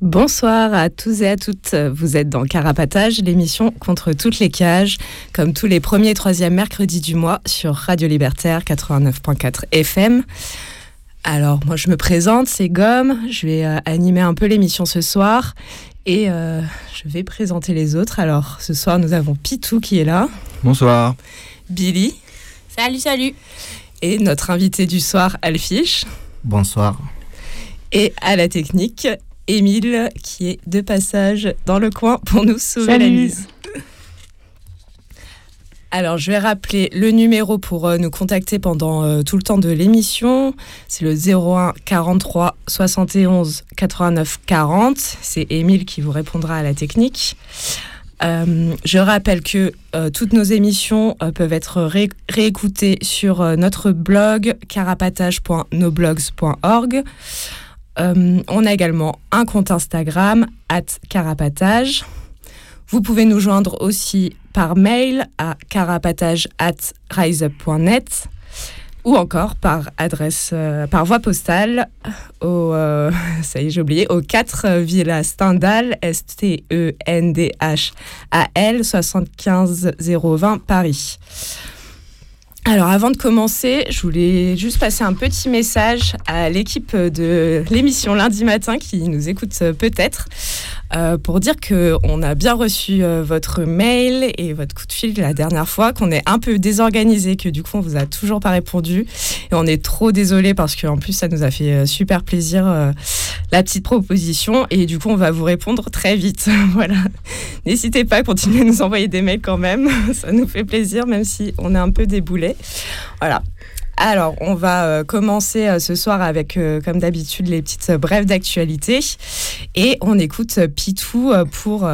Bonsoir à tous et à toutes. Vous êtes dans Carapatage, l'émission contre toutes les cages, comme tous les premiers et troisièmes mercredis du mois sur Radio Libertaire 89.4 FM. Alors, moi, je me présente, c'est Gomme. Je vais euh, animer un peu l'émission ce soir et euh, je vais présenter les autres. Alors, ce soir, nous avons Pitou qui est là. Bonsoir. Billy. Salut, salut. Et notre invité du soir, Alfiche. Bonsoir. Et à la technique, Émile qui est de passage dans le coin pour nous sauver la mise. Alors, je vais rappeler le numéro pour euh, nous contacter pendant euh, tout le temps de l'émission. C'est le 01 43 71 89 40. C'est Émile qui vous répondra à la technique. Euh, je rappelle que toutes nos émissions peuvent être réécoutées sur notre blog carapatage.noblogs.org. on a également un compte Instagram, at carapatage. Vous pouvez nous joindre aussi par mail à carapatage@riseup.net ou encore par adresse euh, par voie postale au euh, au 4 Villa Stendhal S T E N D H A L 75 020 Paris. Alors avant de commencer, je voulais juste passer un petit message à l'équipe de l'émission lundi matin qui nous écoute peut-être. Euh, pour dire qu'on a bien reçu euh, votre mail et votre coup de fil la dernière fois, qu'on est un peu désorganisé, que du coup on vous a toujours pas répondu. Et on est trop désolé parce qu'en plus ça nous a fait euh, super plaisir la petite proposition. Et du coup on va vous répondre très vite. voilà. N'hésitez pas à continuer à nous envoyer des mails quand même. ça nous fait plaisir même si on est un peu déboulé. Voilà. Alors, on va euh, commencer euh, ce soir avec, euh, comme d'habitude, les petites brèves d'actualité. Et on écoute Pitou pour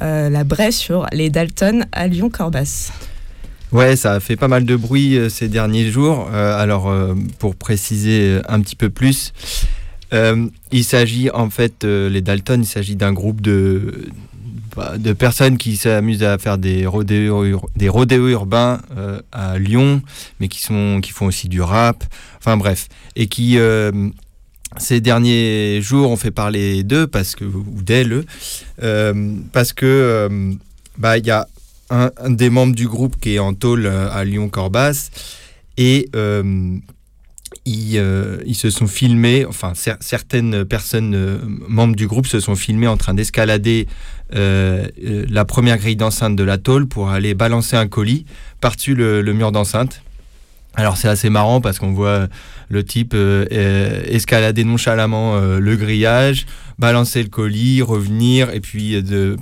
la brève sur les Dalton à Lyon-Corbas. Ouais, ça a fait pas mal de bruit ces derniers jours. alors, pour préciser un petit peu plus, il s'agit en fait, les Dalton, il s'agit d'un groupe de, de personnes qui s'amusent à faire des rodéos, urbains euh, à Lyon, mais qui, sont, qui font aussi du rap, enfin bref, et qui euh, ces derniers jours ont fait parler d'eux, parce que, ou d'elles, euh, parce que bah, il y a un, des membres du groupe qui est en tôle à Lyon-Corbas, et ils, ils, se sont filmés, enfin certaines personnes membres du groupe se sont filmés en train d'escalader euh, euh, la première grille d'enceinte de la tôle pour aller balancer un colis par-dessus le, mur d'enceinte. Alors c'est assez marrant parce qu'on voit le type euh, escalader nonchalamment le grillage, balancer le colis, revenir et puis de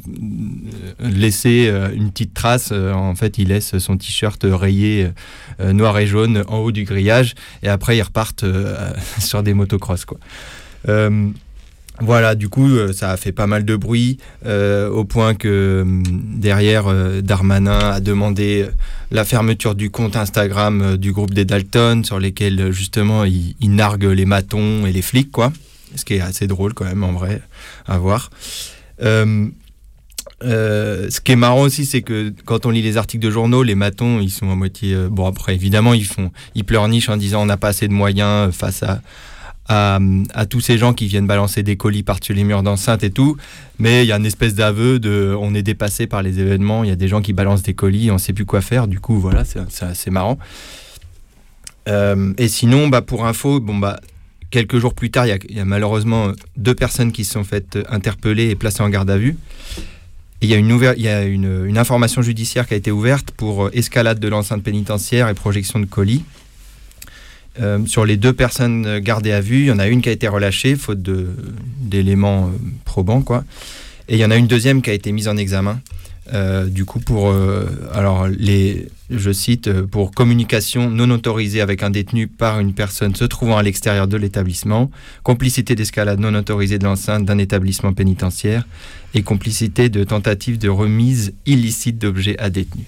laisser une petite trace. en fait, il laisse son t-shirt rayé noir et jaune en haut du grillage et après ils repartent sur des motocross. Voilà, du coup, euh, ça a fait pas mal de bruit, euh, au point que derrière, euh, Darmanin a demandé la fermeture du compte Instagram du groupe des Dalton, sur lesquels justement il, nargue les matons et les flics, quoi. Ce qui est assez drôle quand même, en vrai, à voir. ce qui est marrant aussi, c'est que quand on lit les articles de journaux, les matons, ils sont à moitié. bon, après, évidemment, ils font, ils pleurnichent en disant on n'a pas assez de moyens face à, à, tous ces gens qui viennent balancer des colis par-dessus les murs d'enceinte et tout. Mais il y a une espèce d'aveu de on est dépassé par les événements, il y a des gens qui balancent des colis, on ne sait plus quoi faire. Du coup, voilà, c'est assez marrant. Euh, et sinon, bah, pour info, bon, bah, quelques jours plus tard, il y, a malheureusement deux personnes qui se sont faites interpeller et placées en garde à vue. il y a, une, y a une, information judiciaire qui a été ouverte pour escalade de l'enceinte pénitentiaire et projection de colis. sur les deux personnes gardées à vue, il y en a une qui a été relâchée, faute d'éléments probants. Quoi. Et il y en a une deuxième qui a été mise en examen. Euh, du coup, pour, euh, alors les, je cite, euh, pour communication non autorisée avec un détenu par une personne se trouvant à l'extérieur de l'établissement, complicité d'escalade non autorisée de l'enceinte d'un établissement pénitentiaire et complicité de tentative de remise illicite d'objets à détenus.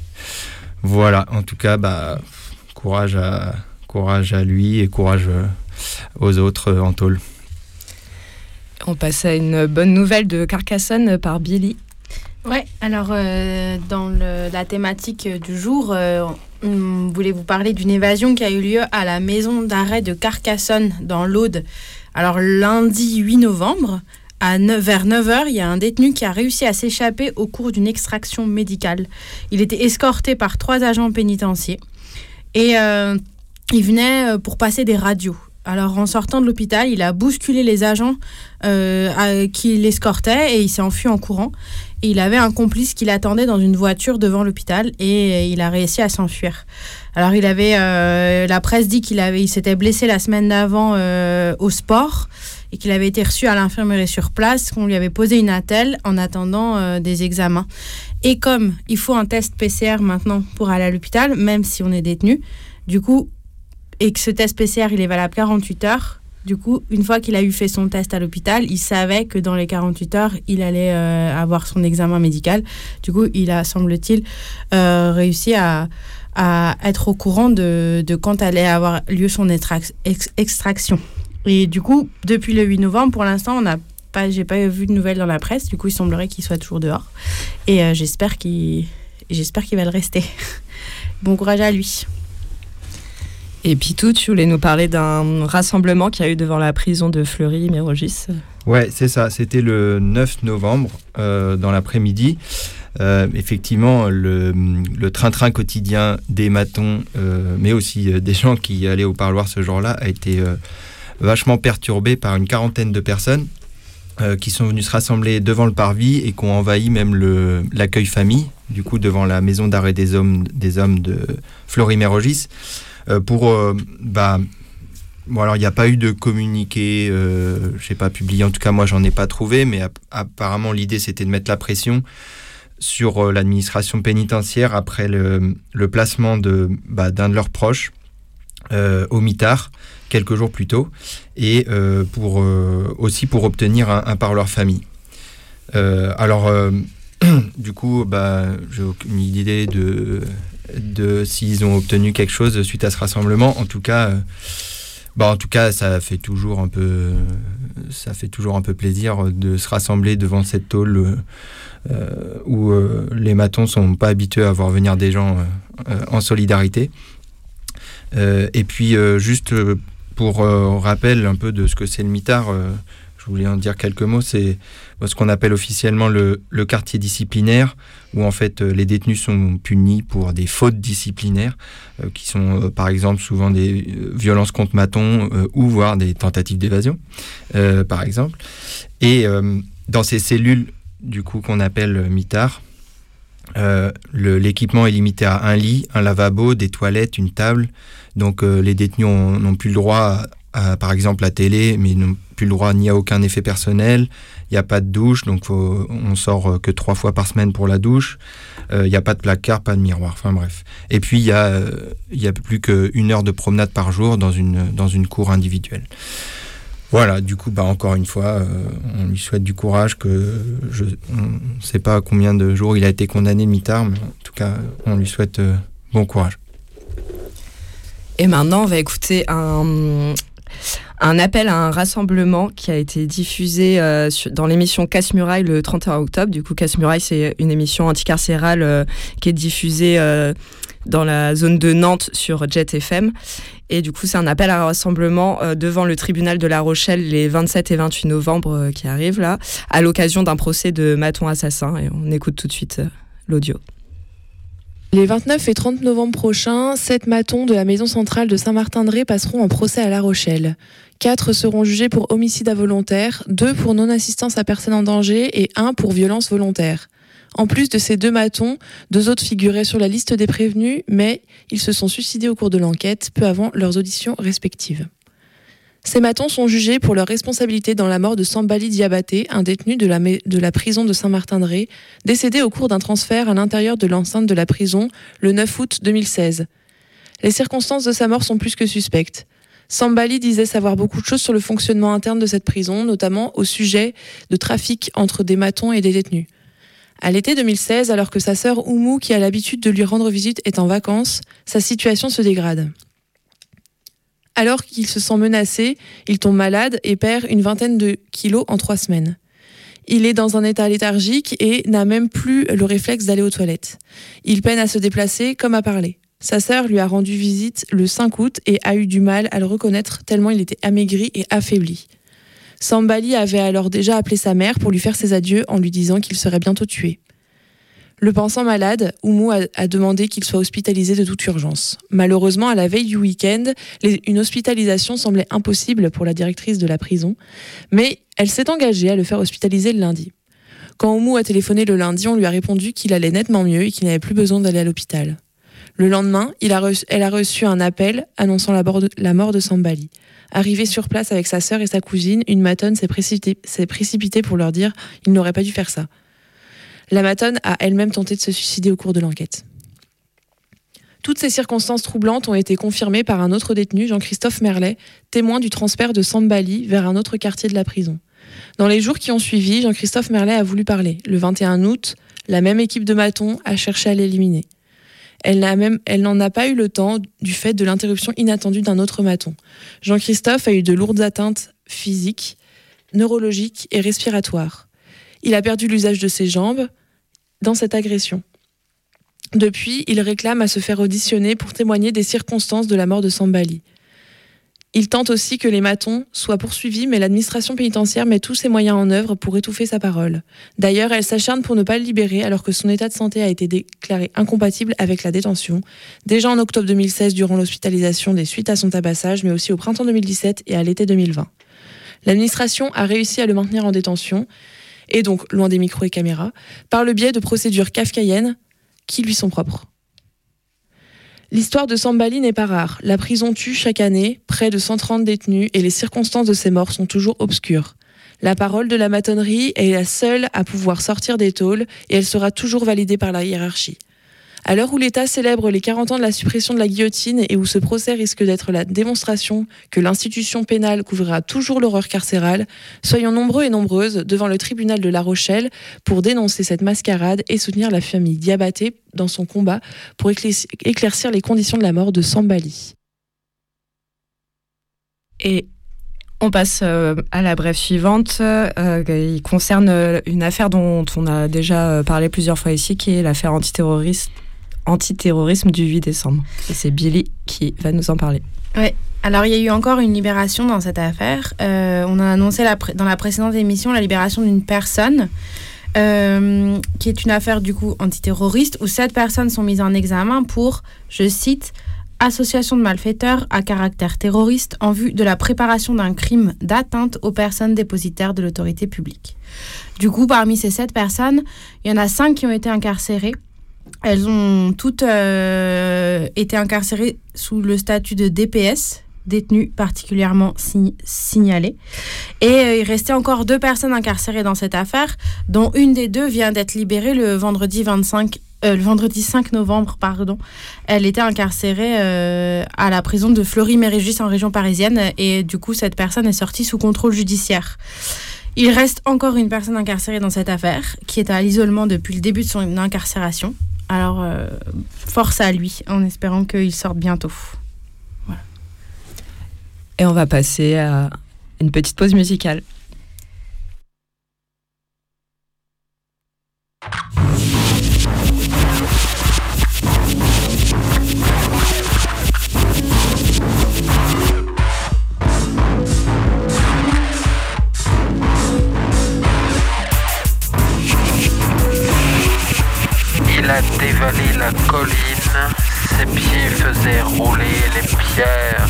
Voilà, en tout cas, bah, courage, à, courage à lui et courage aux autres en tôle. On passe à une bonne nouvelle de Carcassonne par Billy. Ouais, alors euh, dans la thématique du jour, euh, on voulait vous parler d'une évasion qui a eu lieu à la maison d'arrêt de Carcassonne dans l'Aude. Alors lundi 8 novembre, à vers 9h, il y a un détenu qui a réussi à s'échapper au cours d'une extraction médicale. Il était escorté par trois agents pénitentiaires et euh, il venait pour passer des radios. Alors en sortant de l'hôpital, il a bousculé les agents qui l'escortaient et il s'est enfui en courant il avait un complice qui l'attendait dans une voiture devant l'hôpital et il a réussi à s'enfuir. Alors il avait, euh, la presse dit qu'il avait, il s'était blessé la semaine d'avant euh, au sport et qu'il avait été reçu à l'infirmerie sur place, qu'on lui avait posé une attelle en attendant euh, des examens. Et comme il faut un test PCR maintenant pour aller à l'hôpital, même si on est détenu, du coup, et que ce test PCR il est valable 48 heures, du coup, une fois qu'il a eu fait son test à l'hôpital, il savait que dans les 48 heures, il allait euh, avoir son examen médical. Du coup, il a, semble-t-il, euh, réussi à, être au courant de, quand allait avoir lieu son extraction. Et du coup, depuis le 8 novembre, pour l'instant, on n'a pas, j'ai pas vu de nouvelles dans la presse. Du coup, il semblerait qu'il soit toujours dehors. Et euh, j'espère qu'il, j'espère qu'il va le rester. bon courage à lui. Et puis tout, tu voulais nous parler d'un rassemblement qu'il y a eu devant la prison de Fleury-Mérogis. Ouais, c'est ça. C'était le 9 novembre, euh, dans l'après-midi. Euh, effectivement, le, train-train quotidien des matons, euh, mais aussi des gens qui allaient au parloir ce jour-là, a été vachement perturbé par une quarantaine de personnes qui sont venues se rassembler devant le parvis et qui ont envahi même l'accueil famille, du coup devant la maison d'arrêt des hommes, des hommes de Fleury-Mérogis. Euh, pour euh, bah, Bon, alors il n'y a pas eu de communiqué, euh, je sais pas publié, en tout cas moi j'en ai pas trouvé, mais apparemment l'idée c'était de mettre la pression sur euh, l'administration pénitentiaire après le, placement de bah, d'un de leurs proches au mitard quelques jours plus tôt, et pour aussi pour obtenir un, un par leur famille. alors du coup, bah, j'ai aucune idée de de s'ils ont obtenu quelque chose suite à ce rassemblement. En tout cas, euh, bah en tout cas, ça fait toujours un peu, plaisir de se rassembler devant cette tôle euh, où euh, les matons sont pas habitués à voir venir des gens en solidarité. et puis juste pour rappel un peu de ce que c'est le mitard, je voulais en dire quelques mots. C'est ce qu'on appelle officiellement le, quartier disciplinaire, où en fait euh, les détenus sont punis pour des fautes disciplinaires, euh, qui sont euh, par exemple souvent des violences contre matons ou voire des tentatives d'évasion, par exemple. Et dans ces cellules, du coup, qu'on appelle mitard, l'équipement est limité à un lit, un lavabo, des toilettes, une table. Donc les détenus n'ont plus le droit à, par exemple, la télé, mais n'ont plus le droit ni à aucun effet personnel, il n'y a pas de douche, donc on sort euh, que trois fois par semaine pour la douche. Euh, il n'y a pas de placard, pas de miroir, enfin bref. Et puis il euh, y a plus qu'une heure de promenade par jour dans une, dans une cour individuelle. Voilà, du coup, bah, encore une fois, on lui souhaite du courage, que je ne sais pas combien de jours il a été condamné, mitard, mais en tout cas, on lui souhaite bon courage. Et maintenant, on va écouter un, un appel à un rassemblement qui a été diffusé euh, dans l'émission Casse-Muraille le 31 octobre. Du coup, Casse-Muraille, c'est une émission anticarcérale euh, qui est diffusée euh, dans la zone de Nantes sur Jet FM. Et du coup, c'est un appel à un rassemblement devant le tribunal de La Rochelle les 27 et 28 novembre qui arrivent là, à l'occasion d'un procès de maton assassin. Et on écoute tout de suite l'audio. Les 29 et 30 novembre prochains, sept matons de la maison centrale de Saint-Martin-de-Ré passeront en procès à La Rochelle. Quatre seront jugés pour homicide involontaire, deux pour non-assistance à personne en danger et un pour violence volontaire. En plus de ces deux matons, deux autres figuraient sur la liste des prévenus, mais ils se sont suicidés au cours de l'enquête, peu avant leurs auditions respectives. Ces matons sont jugés pour leur responsabilité dans la mort de Sambali Diabaté, un détenu de la, de la prison de Saint-Martin-de-Ré, décédé au cours d'un transfert à l'intérieur de l'enceinte de la prison le 9 août 2016. Les circonstances de sa mort sont plus que suspectes. Sambali disait savoir beaucoup de choses sur le fonctionnement interne de cette prison, notamment au sujet de trafic entre des matons et des détenus. À l'été 2016, alors que sa sœur Oumou, qui a l'habitude de lui rendre visite, est en vacances, sa situation se dégrade. Alors qu'il se sent menacé, il tombe malade et perd une vingtaine de kilos en trois semaines. Il est dans un état léthargique et n'a même plus le réflexe d'aller aux toilettes. Il peine à se déplacer comme à parler. Sa sœur lui a rendu visite le 5 août et a eu du mal à le reconnaître tellement il était amaigri et affaibli. Sambali avait alors déjà appelé sa mère pour lui faire ses adieux en lui disant qu'il serait bientôt tué. Le pensant malade, Oumou a, demandé qu'il soit hospitalisé de toute urgence. Malheureusement, à la veille du week-end, une hospitalisation semblait impossible pour la directrice de la prison, mais elle s'est engagée à le faire hospitaliser le lundi. Quand Oumou a téléphoné le lundi, on lui a répondu qu'il allait nettement mieux et qu'il n'avait plus besoin d'aller à l'hôpital. Le lendemain, elle a reçu un appel annonçant la, mort de Sambali. Arrivée sur place avec sa sœur et sa cousine, une matonne s'est précipitée, pour leur dire qu'il n'aurait pas dû faire ça. La matonne a elle-même tenté de se suicider au cours de l'enquête. Toutes ces circonstances troublantes ont été confirmées par un autre détenu, Jean-Christophe Merlet, témoin du transfert de Sambali vers un autre quartier de la prison. Dans les jours qui ont suivi, Jean-Christophe Merlet a voulu parler. Le 21 août, la même équipe de matons a cherché à l'éliminer. Elle n'en a pas eu le temps du fait de l'interruption inattendue d'un autre maton. Jean-Christophe a eu de lourdes atteintes physiques, neurologiques et respiratoires. Il a perdu l'usage de ses jambes dans cette agression. Depuis, il réclame à se faire auditionner pour témoigner des circonstances de la mort de Sambali. Il tente aussi que les matons soient poursuivis, mais l'administration pénitentiaire met tous ses moyens en œuvre pour étouffer sa parole. D'ailleurs, elle s'acharne pour ne pas le libérer alors que son état de santé a été déclaré incompatible avec la détention, déjà en octobre 2016 durant l'hospitalisation des suites à son tabassage, mais aussi au printemps 2017 et à l'été 2020. L'administration a réussi à le maintenir en détention, et donc loin des micros et caméras, par le biais de procédures kafkaïennes qui lui sont propres. L'histoire de Sambali n'est pas rare. La prison tue chaque année près de 130 détenus et les circonstances de ces morts sont toujours obscures. La parole de la matonnerie est la seule à pouvoir sortir des tôles et elle sera toujours validée par la hiérarchie. À l'heure où l'État célèbre les 40 ans de la suppression de la guillotine et où ce procès risque d'être la démonstration que l'institution pénale couvrira toujours l'horreur carcérale, soyons nombreux et nombreuses devant le tribunal de La Rochelle pour dénoncer cette mascarade et soutenir la famille Diabaté dans son combat pour éclaircir les conditions de la mort de Sambali. Et on passe euh, à la brève suivante. Euh, il concerne euh, une affaire dont on a déjà parlé plusieurs fois ici, qui est l'affaire antiterroriste antiterrorisme du 8 décembre. Et c'est Billy qui va nous en parler. Oui. Alors, il y a eu encore une libération dans cette affaire. Euh, on a annoncé dans la précédente émission la libération d'une personne, euh, qui est une affaire du coup antiterroriste, où sept personnes sont mises en examen pour, je cite, association de malfaiteurs à caractère terroriste en vue de la préparation d'un crime d'atteinte aux personnes dépositaires de l'autorité publique. Du coup, parmi ces sept personnes, il y en a cinq qui ont été incarcérées elles ont toutes euh, été incarcérées sous le statut de DPS, détenues particulièrement signalées. Et euh, il restait encore deux personnes incarcérées dans cette affaire, dont une des deux vient d'être libérée le vendredi 25 euh, 5 novembre, pardon, elle était incarcérée à la prison de Fleury-Mérégis en région parisienne et du coup cette personne est sortie sous contrôle judiciaire. Il reste encore une personne incarcérée dans cette affaire qui est à l'isolement depuis le début de son incarcération. Alors, euh, force à lui, en espérant qu'il sorte bientôt. Et on va passer à une petite pause musicale. A la colline, ses pieds faisaient rouler les pierres.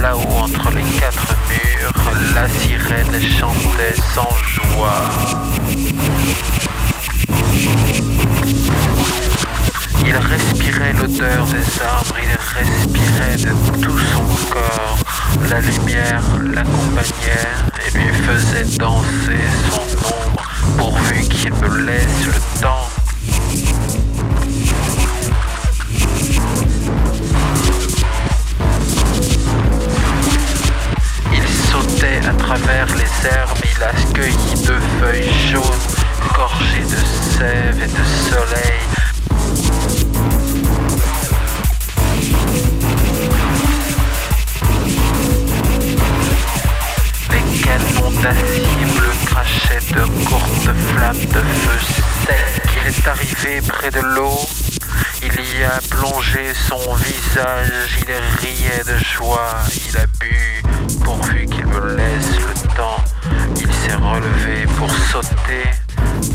Là-haut, entre les quatre murs, la sirène chantait sans joie. Il respirait l'odeur des arbres, il respirait de tout son corps. La lumière l'accompagnait et lui faisait danser son ombre pourvu qu'il me laisse le temps. Travers les herbes, il a cueilli deux feuilles jaunes, gorgées de sève et de soleil. Les canons d'acier bleu crachaient de courtes flammes de feu sec. Il est arrivé près de l'eau, il y a plongé son visage, il riait de joie, il a bu pourvu qu'il me laisse le temps. Il s'est relevé pour sauter,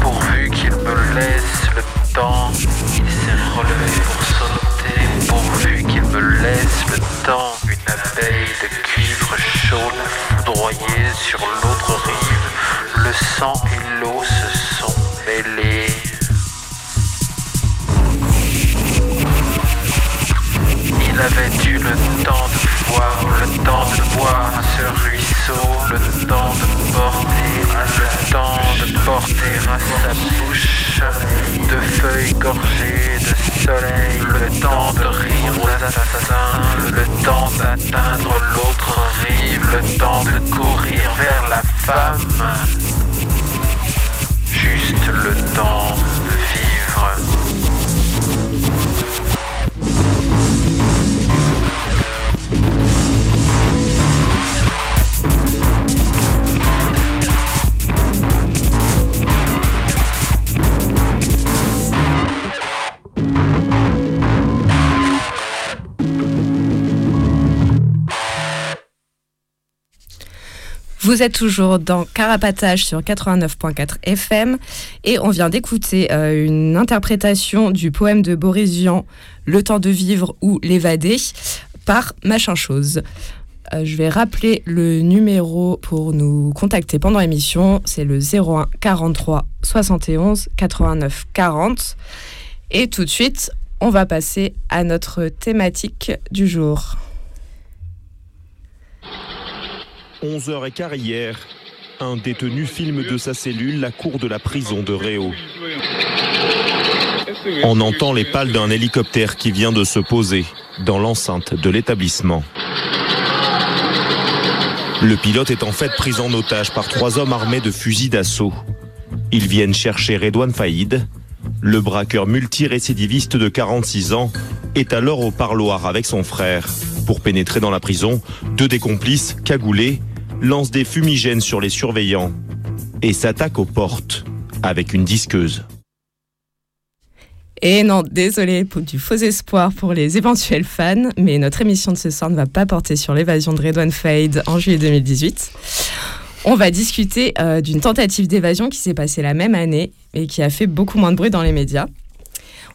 pourvu qu'il me laisse le temps. Il s'est relevé pour sauter, pourvu qu'il me laisse le temps. Une abeille de cuivre chaud l'a foudroyé sur l'autre rive. Le sang et l'eau se sont mêlés. Il avait eu le temps de le temps de boire ce ruisseau, le temps de porter, le temps de porter à sa bouche de feuilles gorgées de soleil, le temps de rire aux assassins, le temps d'atteindre l'autre rive, le temps de courir vers la femme, juste le temps de vivre. Vous êtes toujours dans Carapatage sur 89.4 FM et on vient d'écouter euh, une interprétation du poème de Boris Vian, Le temps de vivre ou l'évader, par Machin Chose. Euh, je vais rappeler le numéro pour nous contacter pendant l'émission, c'est le 01 43 71 89 40. Et tout de suite, on va passer à notre thématique du jour. 11h15 hier, un détenu filme de sa cellule la cour de la prison de Réau. On entend les pales d'un hélicoptère qui vient de se poser dans l'enceinte de l'établissement. Le pilote est en fait pris en otage par trois hommes armés de fusils d'assaut. Ils viennent chercher Redouane Faïd. Le braqueur multirécidiviste de 46 ans est alors au parloir avec son frère. Pour pénétrer dans la prison, deux des complices, cagoulés, lancent des fumigènes sur les surveillants et s'attaquent aux portes avec une disqueuse. Et non, désolé du faux espoir pour les éventuels fans, mais notre émission de ce soir ne va pas porter sur l'évasion de Redouane Faïd en juillet 2018. On va discuter euh, d'une tentative d'évasion qui s'est passée la même année et qui a fait beaucoup moins de bruit dans les médias.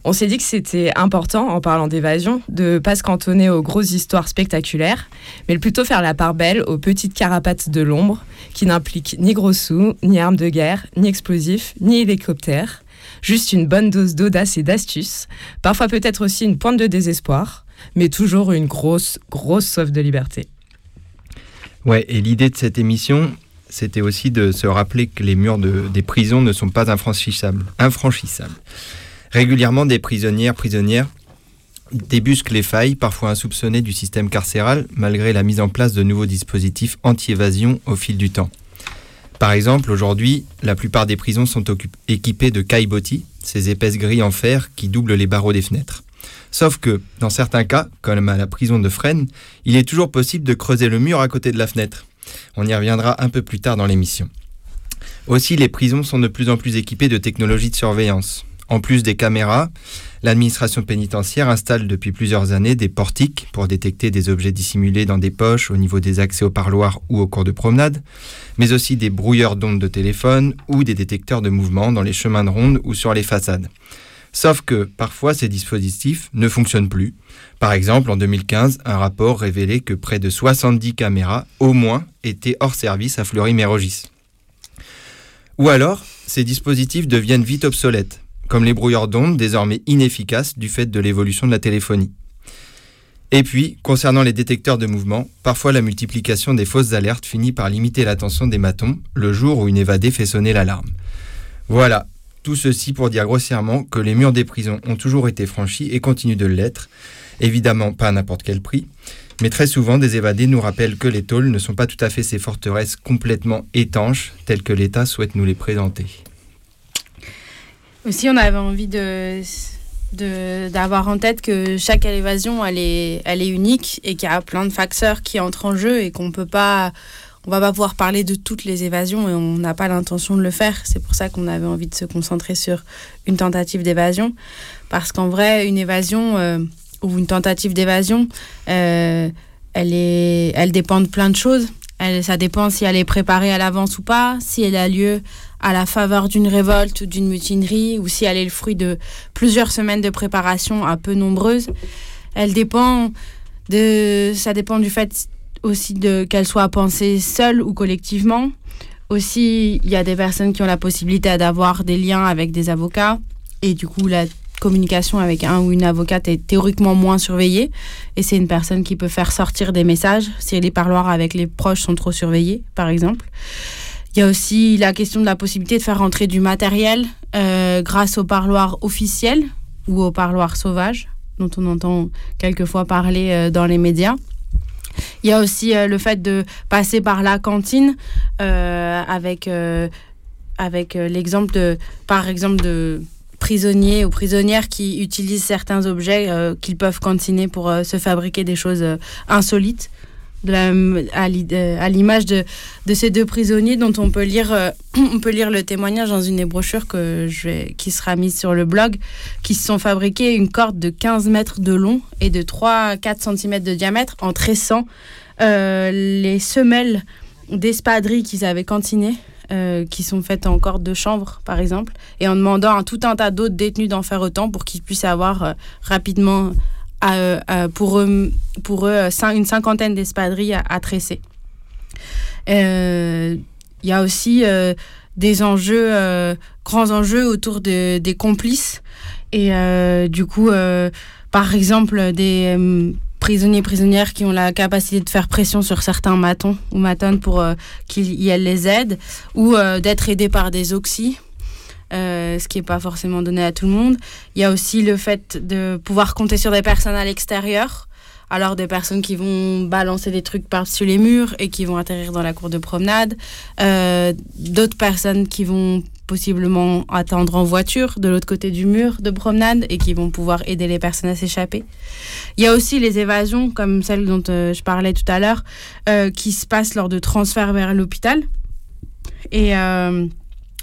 On s'est dit que c'était important, en parlant d'évasion, de pas se cantonner aux grosses histoires spectaculaires, mais plutôt faire la part belle aux petites carapates de l'ombre, qui n'impliquent ni gros sous, ni armes de guerre, ni explosifs, ni hélicoptères. Juste une bonne dose d'audace et d'astuce, parfois peut-être aussi une pointe de désespoir, mais toujours une grosse, grosse soif de liberté. Ouais, et l'idée de cette émission, c'était aussi de se rappeler que les murs de, des prisons ne sont pas infranchissables. infranchissables. Régulièrement, des prisonnières, prisonnières débusquent les failles, parfois insoupçonnées du système carcéral, malgré la mise en place de nouveaux dispositifs anti-évasion au fil du temps. Par exemple, aujourd'hui, la plupart des prisons sont équipées de caillebotis, ces épaisses grilles en fer qui doublent les barreaux des fenêtres. Sauf que, dans certains cas, comme à la prison de Fresnes, il est toujours possible de creuser le mur à côté de la fenêtre. On y reviendra un peu plus tard dans l'émission. Aussi, les prisons sont de plus en plus équipées de technologies de surveillance. En plus des caméras, l'administration pénitentiaire installe depuis plusieurs années des portiques pour détecter des objets dissimulés dans des poches au niveau des accès au parloir ou au cours de promenade, mais aussi des brouilleurs d'ondes de téléphone ou des détecteurs de mouvement dans les chemins de ronde ou sur les façades. Sauf que parfois ces dispositifs ne fonctionnent plus. Par exemple, en 2015, un rapport révélait que près de 70 caméras, au moins, étaient hors service à Fleury-Mérogis. Ou alors, ces dispositifs deviennent vite obsolètes comme les brouilleurs d'ondes, désormais inefficaces du fait de l'évolution de la téléphonie. Et puis, concernant les détecteurs de mouvement, parfois la multiplication des fausses alertes finit par limiter l'attention des matons le jour où une évadée fait sonner l'alarme. Voilà, tout ceci pour dire grossièrement que les murs des prisons ont toujours été franchis et continuent de l'être, évidemment pas à n'importe quel prix, mais très souvent des évadés nous rappellent que les tôles ne sont pas tout à fait ces forteresses complètement étanches telles que l'État souhaite nous les présenter. Aussi, on avait envie de d'avoir en tête que chaque évasion elle est, elle est unique et qu'il y a plein de facteurs qui entrent en jeu et qu'on peut pas on va pas pouvoir parler de toutes les évasions et on n'a pas l'intention de le faire. C'est pour ça qu'on avait envie de se concentrer sur une tentative d'évasion. Parce qu'en vrai, une évasion euh, ou une tentative d'évasion, euh, elle, est, elle dépend de plein de choses. Ça dépend si elle est préparée à l'avance ou pas, si elle a lieu à la faveur d'une révolte ou d'une mutinerie, ou si elle est le fruit de plusieurs semaines de préparation un peu nombreuses. Elle dépend de, ça dépend du fait aussi de qu'elle soit pensée seule ou collectivement. Aussi, il y a des personnes qui ont la possibilité d'avoir des liens avec des avocats et du coup la communication avec un ou une avocate est théoriquement moins surveillée et c'est une personne qui peut faire sortir des messages si les parloirs avec les proches sont trop surveillés, par exemple. Il y a aussi la question de la possibilité de faire rentrer du matériel euh, grâce au parloir officiel ou au parloir sauvage, dont on entend quelquefois parler euh, dans les médias. Il y a aussi euh, le fait de passer par la cantine avec, avec l'exemple de, par exemple, de prisonniers ou prisonnières qui utilisent certains objets qu'ils peuvent cantiner pour se fabriquer des choses insolites à l'image de, ces deux prisonniers dont on peut lire, euh, on peut lire le témoignage dans une des brochures que je qui sera mise sur le blog, qui se sont fabriqués une corde de 15 mètres de long et de 3-4 cm de diamètre en tressant euh, les semelles d'espadrilles qu'ils avaient cantinées. Euh, qui sont faites en corde de chanvre, par exemple, et en demandant à tout un tas d'autres détenus d'en faire autant pour qu'ils puissent avoir rapidement pour eux, pour une cinquantaine d'espadrilles à, tresser. Il euh, y a aussi euh, des enjeux, euh, grands enjeux autour de, des complices. Et du coup, par exemple, des prisonniers prisonnières qui ont la capacité de faire pression sur certains matons ou matonnes pour qu'ils les aident, ou d'être aidés par des oxys euh, ce qui n'est pas forcément donné à tout le monde. Il y a aussi le fait de pouvoir compter sur des personnes à l'extérieur. Alors des personnes qui vont balancer des trucs par-dessus les murs et qui vont atterrir dans la cour de promenade. Euh, d'autres personnes qui vont possiblement attendre en voiture de l'autre côté du mur de promenade et qui vont pouvoir aider les personnes à s'échapper. Il y a aussi les évasions, comme celle dont euh, je parlais tout à l'heure, qui se passent lors de transferts vers l'hôpital. Et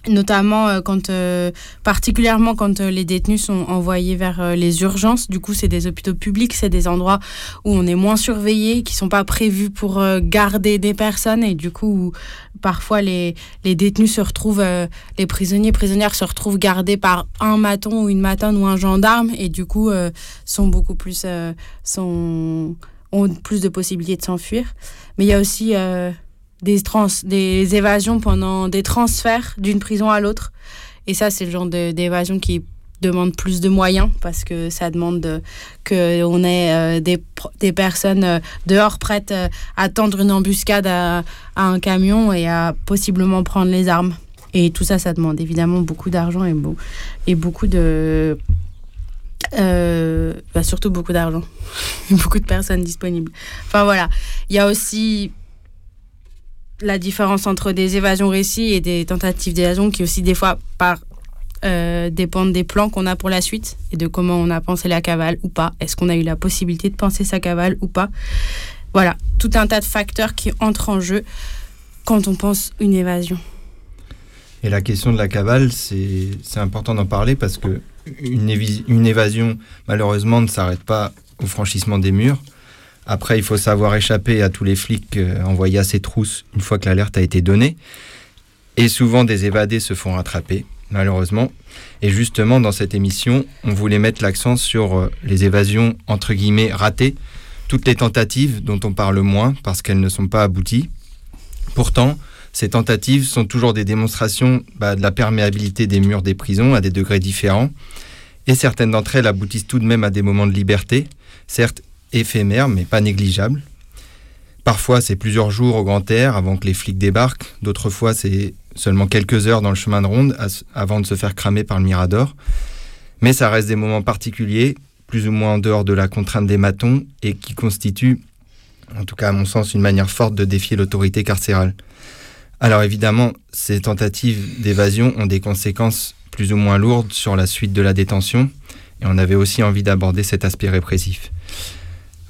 notamment euh, quand euh, particulièrement quand euh, les détenus sont envoyés vers les urgences. Du coup c'est des hôpitaux publics c'est des endroits où on est moins surveillé qui sont pas prévus pour garder des personnes. Et du coup parfois les, les détenus se retrouvent les prisonniers prisonnières se retrouvent gardés par un maton ou une matonne ou un gendarme. Et du coup sont beaucoup plus sont ont plus de possibilités de s'enfuir. Mais il y a aussi des, trans, des évasions pendant des transferts d'une prison à l'autre. Et ça, c'est le genre d'évasion qui demande plus de moyens parce que ça demande qu'on ait euh, des, des, personnes euh, dehors prêtes euh, à tendre une embuscade à, un camion et à possiblement prendre les armes. Et tout ça, ça demande évidemment beaucoup d'argent et, et beaucoup de... Bah surtout beaucoup d'argent. beaucoup de personnes disponibles. Enfin voilà. Il y a aussi la différence entre des évasions récits et des tentatives d'évasion qui aussi des fois euh, dépendent des plans qu'on a pour la suite et de comment on a pensé la cavale ou pas. Est-ce qu'on a eu la possibilité de penser sa cavale ou pas? Voilà, tout un tas de facteurs qui entrent en jeu quand on pense une évasion. Et la question de la cavale, c'est important d'en parler parce que une, une évasion, malheureusement, ne s'arrête pas au franchissement des murs. Après, il faut savoir échapper à tous les flics euh, envoyés à ces trousses une fois que l'alerte a été donnée. Et souvent, des évadés se font rattraper, malheureusement. Et justement, dans cette émission, on voulait mettre l'accent sur euh, les évasions entre guillemets ratées, toutes les tentatives dont on parle moins parce qu'elles ne sont pas abouties. Pourtant, Ces tentatives sont toujours des démonstrations bah, de la perméabilité des murs des prisons à des degrés différents, et certaines d'entre elles aboutissent tout de même à des moments de liberté, certes éphémères mais pas négligeables. Parfois c'est plusieurs jours au grand air avant que les flics débarquent, d'autres fois c'est seulement quelques heures dans le chemin de ronde avant de se faire cramer par le Mirador. Mais ça reste des moments particuliers, plus ou moins en dehors de la contrainte des matons, et qui constituent, en tout cas à mon sens, une manière forte de défier l'autorité carcérale. Alors évidemment, ces tentatives d'évasion ont des conséquences plus ou moins lourdes sur la suite de la détention, et on avait aussi envie d'aborder cet aspect répressif.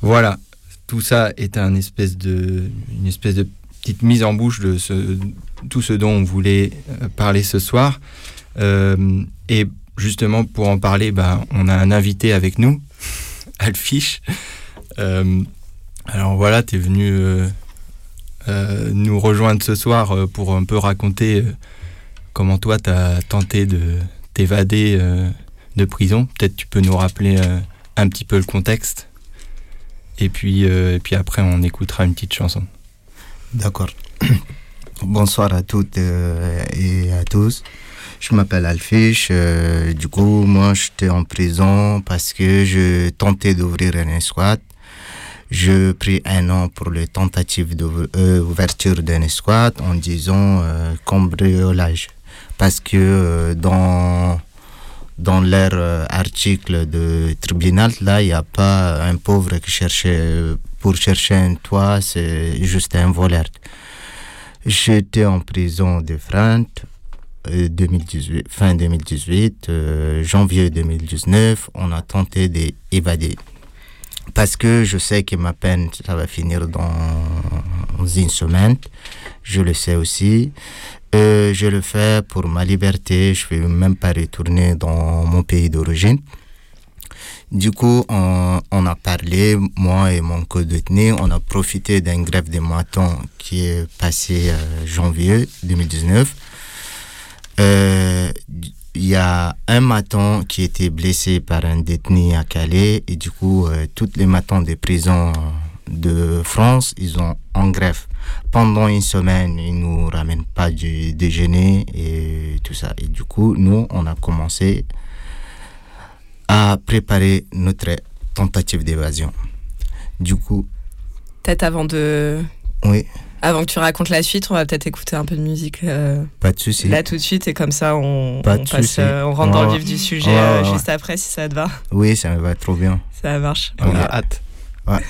Voilà, tout ça est un espèce de, une espèce de petite mise en bouche de tout ce dont on voulait euh, parler ce soir. Euh, et justement, pour en parler, bah, on a un invité avec nous, Alfish. Euh, alors voilà, tu es venu nous rejoindre ce soir pour un peu raconter comment toi, tu as tenté de t'évader de prison. Peut-être tu peux nous rappeler un petit peu le contexte. Et puis, et puis après, on écoutera une petite chanson. D'accord. Bonsoir à toutes euh, et à tous. Je m'appelle Alfish. Euh, du coup, moi, j'étais en prison parce que je tentais d'ouvrir un squat. Je pris un an pour les tentatives d'ouverture d'un squat en disant euh, cambriolage. Parce que dans, dans leur article de tribunal, là, il n'y a pas un pauvre qui cherchait, pour chercher un toit, c'est juste un voleur. J'étais en prison de Frante, 2018, fin 2018, euh, janvier 2019, on a tenté d'évader. Parce que je sais que ma peine, ça va finir dans une semaine. Je le sais aussi. Je le fais pour ma liberté. Je ne vais même pas retourner dans mon pays d'origine. Du coup, on, a parlé, moi et mon co-détenu, on a profité d'un grève des matons qui est passé euh, janvier 2019. Euh, il y a un maton qui était blessé par un détenu à Calais et du coup, euh, toutes les matons des prisons de France, ils ont en grève. Pendant une semaine, ils nous ramènent pas du déjeuner et tout ça. Et du coup, nous, on a commencé à préparer notre tentative d'évasion. Du coup. Peut-être avant de. Oui. Avant que tu racontes la suite, on va peut-être écouter un peu de musique. Euh, pas de souci. Là tout de suite et comme ça on, passe, euh, on rentre dans le vif du sujet euh, juste après si ça te va. Oui, ça me va trop bien. Ça marche. On a hâte. Ouais.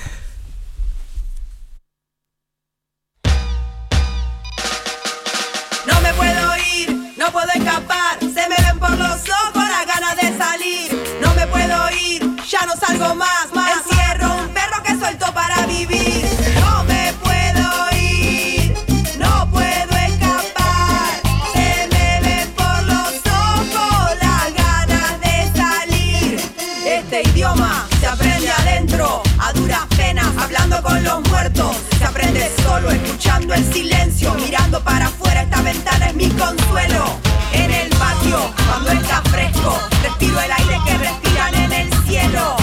escuchando el silencio, mirando para afuera, esta ventana es mi consuelo. En el patio, cuando está fresco, respiro el aire que respiran en el cielo.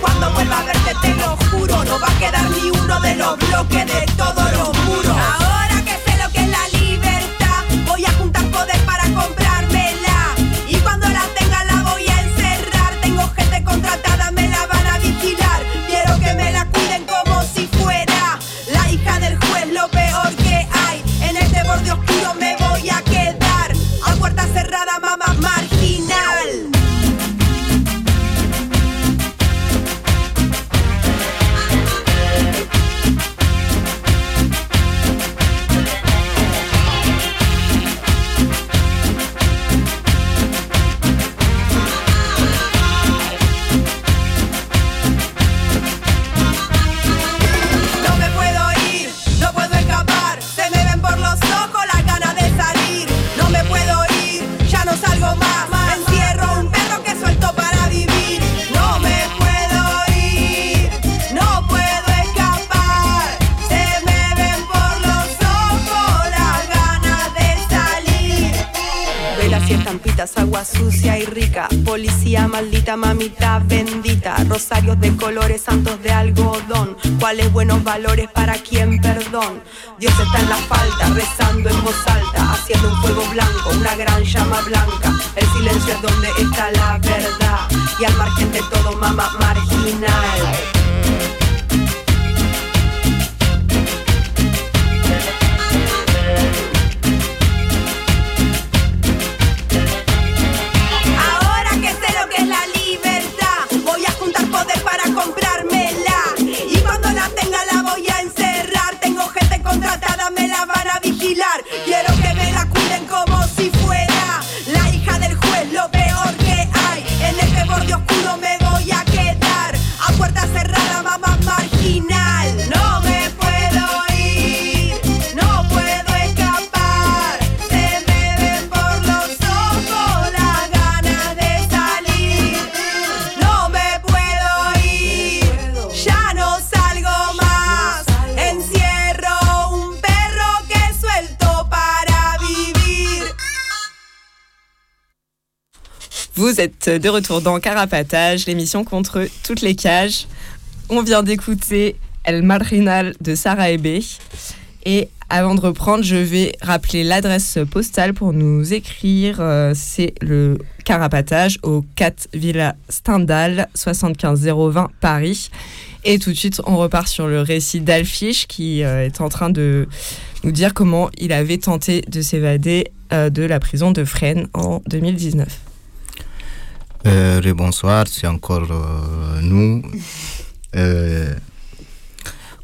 Cuando vuelva a verte, te lo juro, no va a quedar ni uno de los bloques de todo sucia y rica. Policía maldita, mamita bendita. Rosarios de colores, santos de algodón. ¿Cuáles buenos valores para quien perdón? Dios está en la falta, rezando en voz alta, haciendo un fuego blanco, una gran llama blanca. El silencio es donde está la verdad. Y al margen de todo, mama marginal. De retour dans Carapatage, l'émission contre toutes les cages. On vient d'écouter El Marginal de Sarah Ebe. Et avant de reprendre, je vais rappeler l'adresse postale pour nous écrire. Euh, C'est le Carapatage au 4 Villa Stendhal, 75020 Paris. Et tout de suite, on repart sur le récit d'Alfiche qui euh, est en train de nous dire comment il avait tenté de s'évader euh, de la prison de Fresnes en 2019. Euh, c'est encore euh, nous. Euh,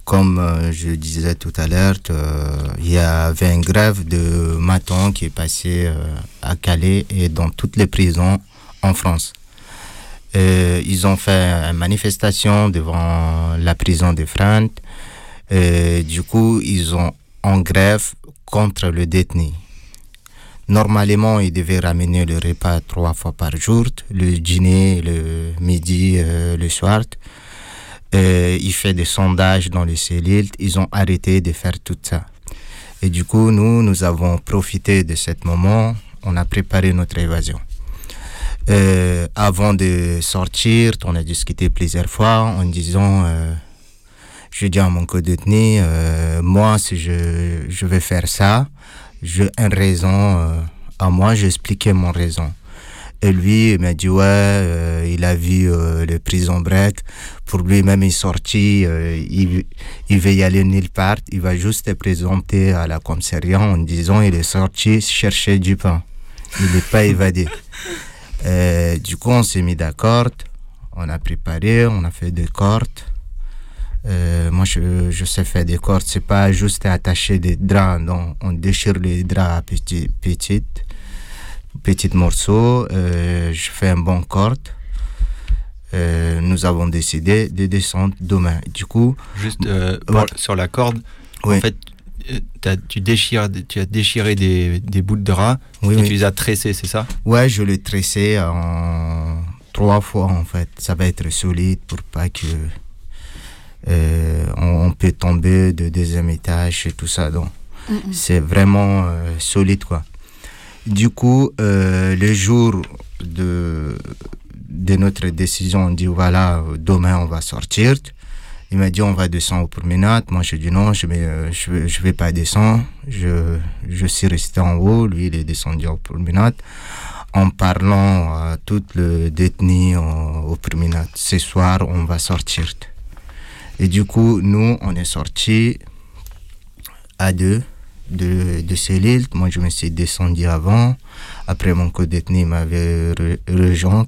comme euh, je disais tout à l'heure, euh, il y avait une grève de matons qui est passée à Calais et dans toutes les prisons en France. Ils ont fait une manifestation devant la prison de. Et du coup, ils ont en grève contre le détenu. Normalement, ils devaient ramener le repas trois fois par jour, le dîner, le midi, euh, le soir. Euh, ils font des sondages dans les cellules. Ils ont arrêté de faire tout ça. Et du coup, nous, nous avons profité de ce moment. On a préparé notre évasion. Euh, avant de sortir, on a discuté plusieurs fois en disant, euh, je dis à mon co-détenu, moi, si je, je vais faire ça, j'ai une raison euh, à moi, j'ai expliqué mon raison. Et lui, il m'a dit, ouais, euh, il a vu euh, le prison break. Pour lui, même, il est sorti, euh, il, il veut y aller nulle part. Il va juste se présenter à la commissariat en disant, il est sorti chercher du pain. Il n'est pas évadé. Du coup, on s'est mis d'accord. On a préparé, on a fait des cordes. Euh, moi, je, je sais faire des cordes. C'est pas juste attacher des draps. Non, on déchire les draps à petits, petites, petits morceaux. Euh, je fais un bon corde. Euh, nous avons décidé de descendre demain. Du coup, Juste pour- sur la corde, Oui. en fait, tu, déchires, tu as déchiré des, des bouts de drap Oui, et oui. tu les as tressés, c'est ça? Ouais, je l'ai tressé en trois fois en fait. Ça va être solide pour pas que on, on peut tomber de deuxième étage et tout ça. Donc c'est vraiment euh, solide quoi. Du coup, euh, le jour de de notre décision, on dit voilà, demain on va sortir. Il m'a dit on va descendre au promenade. Moi je dis non, je vais, euh, je vais, je vais pas descendre. Je, je suis resté en haut. Lui il est descendu au promenade en parlant à tout le détenu au, au promenade. Ce soir on va sortir. Et du coup nous on est sortis à deux de, de cellule. Moi je me suis descendu avant. Après mon co-détenu m'avait re- rejoint.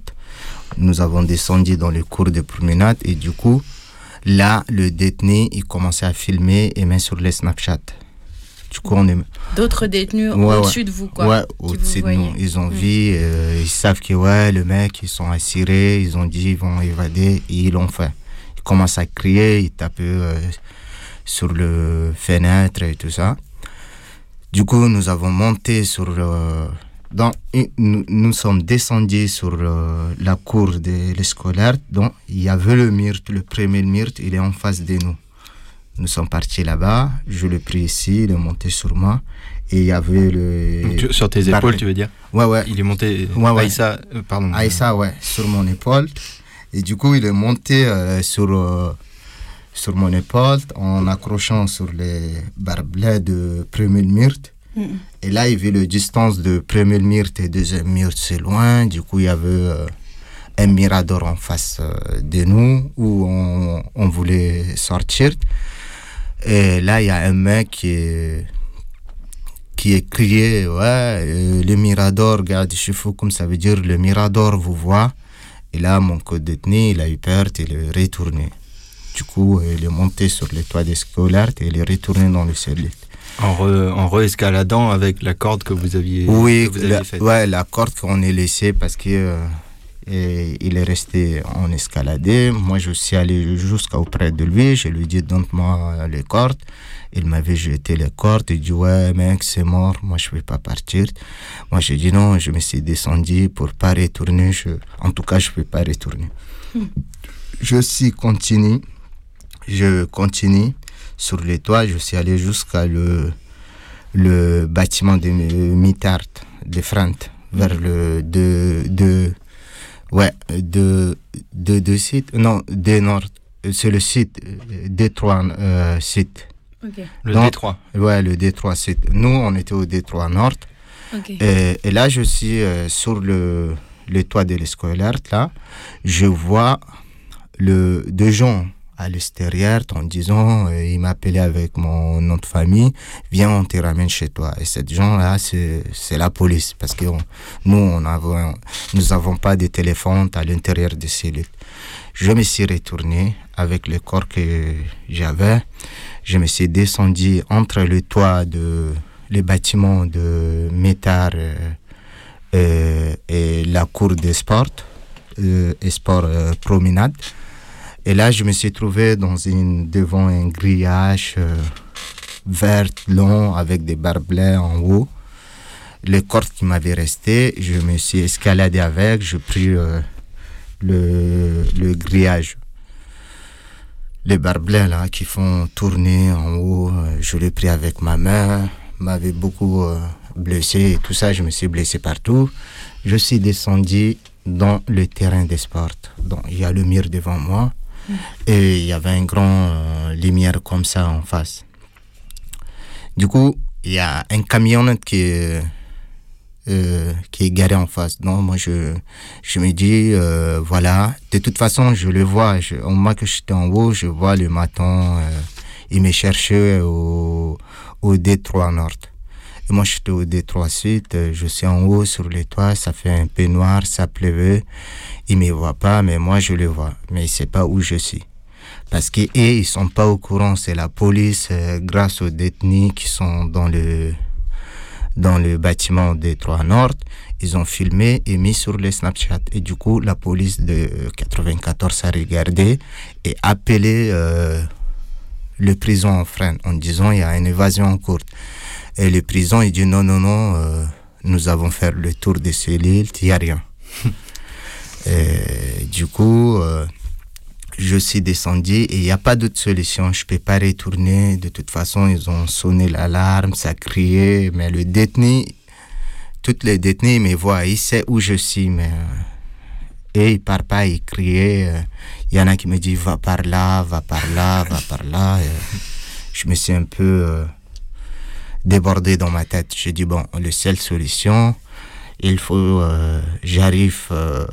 Nous avons descendu dans le cours de promenade et du coup, là, le détenu, il commençait à filmer et mettre sur les Snapchat. Du coup, on est... D'autres détenus Ouais, au-dessus ouais. de vous, quoi. Ouais, au-dessus de nous. Ils ont Mm. vu, euh, ils savent que ouais, le mec, ils sont assurés, ils ont dit ils vont évader et ils l'ont fait. Ils commencent à crier, ils tapent euh, sur le fenêtre et tout ça. Du coup, nous avons monté sur. euh, dans, nous, nous sommes descendus sur euh, la cour des les scolaires. Donc, il y avait le myrte, le premier myrte, il est en face de nous. Nous sommes partis là-bas, je l'ai pris ici, il est monté sur moi. Et il y avait le. Donc, tu- sur tes épaules, tu veux dire Ouais, ouais. Il est monté. Ouais, ouais. Aïssa, euh, pardon. Aïssa, ouais, sur mon épaule. Et du coup, il est monté euh, sur, euh, sur mon épaule en accrochant sur les barbelés de premier myrte. Et là, il vit la distance de premier myrte et deuxième myrte, c'est loin. Du coup, il y avait euh, un mirador en face de nous où on, on voulait sortir. Et là, il y a un mec qui est qui est crié, ouais, le Mirador, regarde, je suis fou, comme ça veut dire, le Mirador vous voit. Et là, mon code détenu, il a eu peur, il est retourné. Du coup, il est monté sur les toits des scolaires et il est retourné dans le cellule. En, re- en re-escaladant avec la corde que vous aviez, Oui, que vous aviez la, faite. ouais, la corde qu'on est laissée parce que euh, et il est resté en escaladé. Moi, je suis allé jusqu'à auprès de lui. Je lui ai dit donne-moi les cordes. Il m'avait jeté les cordes. Il dit ouais mec c'est mort. Moi je vais pas partir. Moi j'ai dit non. Je me suis descendu pour pas retourner. Je, en tout cas je vais pas retourner. Je suis continue. Je continue sur les toits. Je suis allé jusqu'à le le bâtiment de Mitard, de Frant, vers le de, de ouais, de, de, de site, non, des nord, c'est le site, euh, Détroit euh, site. Ok. Le Donc, Détroit. Ouais, le Détroit site. Nous, on était au Détroit Nord. Ok. Et, et là, je suis euh, sur le, le toit de l'escolaire, là. Je vois le, deux gens à l'extérieur en disant, euh, il m'appelait avec mon nom de famille, viens, on te ramène chez toi. Et ces gens-là, c'est la police, parce que nous, on nous n'avons pas de téléphone à l'intérieur des cellules. Je me suis retourné avec le corps que j'avais. Je me suis descendu entre le toit de les bâtiments de Métard euh, euh, et la cour des sports, et sport promenade. Et là, je me suis trouvé devant un grillage euh, vert long avec des barbelés en haut. Les cordes qui m'avaient resté, je me suis escaladé avec, j'ai pris euh, le, grillage. Les barbelés là qui font tourner en haut, euh, je l'ai pris avec ma main, m'avait beaucoup blessé tout ça, je me suis blessé partout. Je suis descendu dans le terrain des sports. Donc il y a le mur devant moi et il y avait un grand euh, lumière comme ça en face. Du coup, il y a un camionnette qui euh, qui est garé en face. Donc, moi, je, je me dis, euh, voilà, de toute façon, je le vois. Je, au moment que j'étais en haut, je vois le matin, il me cherchait au, au Détroit Nord. Et moi, j'étais au Détroit Sud, euh, je suis en haut sur les toits, ça fait un peu noir, ça pleuvait. Il me voit pas, mais moi, je le vois. Mais il sait pas où je suis. Parce qu'ils ils sont pas au courant, c'est la police, euh, grâce aux détenus qui sont dans le, dans le bâtiment des Trois Nord, ils ont filmé et mis sur le Snapchat. Et du coup, la police de 94 a regardé et appelé euh, le prison en freine en disant il y a une évasion en cours. Et le prison, il dit non, non, non, euh, nous avons fait le tour des cellules, il n'y a rien. et du coup, euh, je suis descendu et il n'y a pas d'autre solution. Je ne peux pas retourner. De toute façon, ils ont sonné l'alarme, ça criait. Mais le détenu, toutes les détenus me voient, ils savent où je suis. Mais, euh, et ils ne partent pas, ils criaient. euh, Il y en a qui me disent va par là, va par là, va par là. Et je me suis un peu euh, débordé dans ma tête. J'ai dit bon, la seule solution, il faut, euh, j'arrive. euh,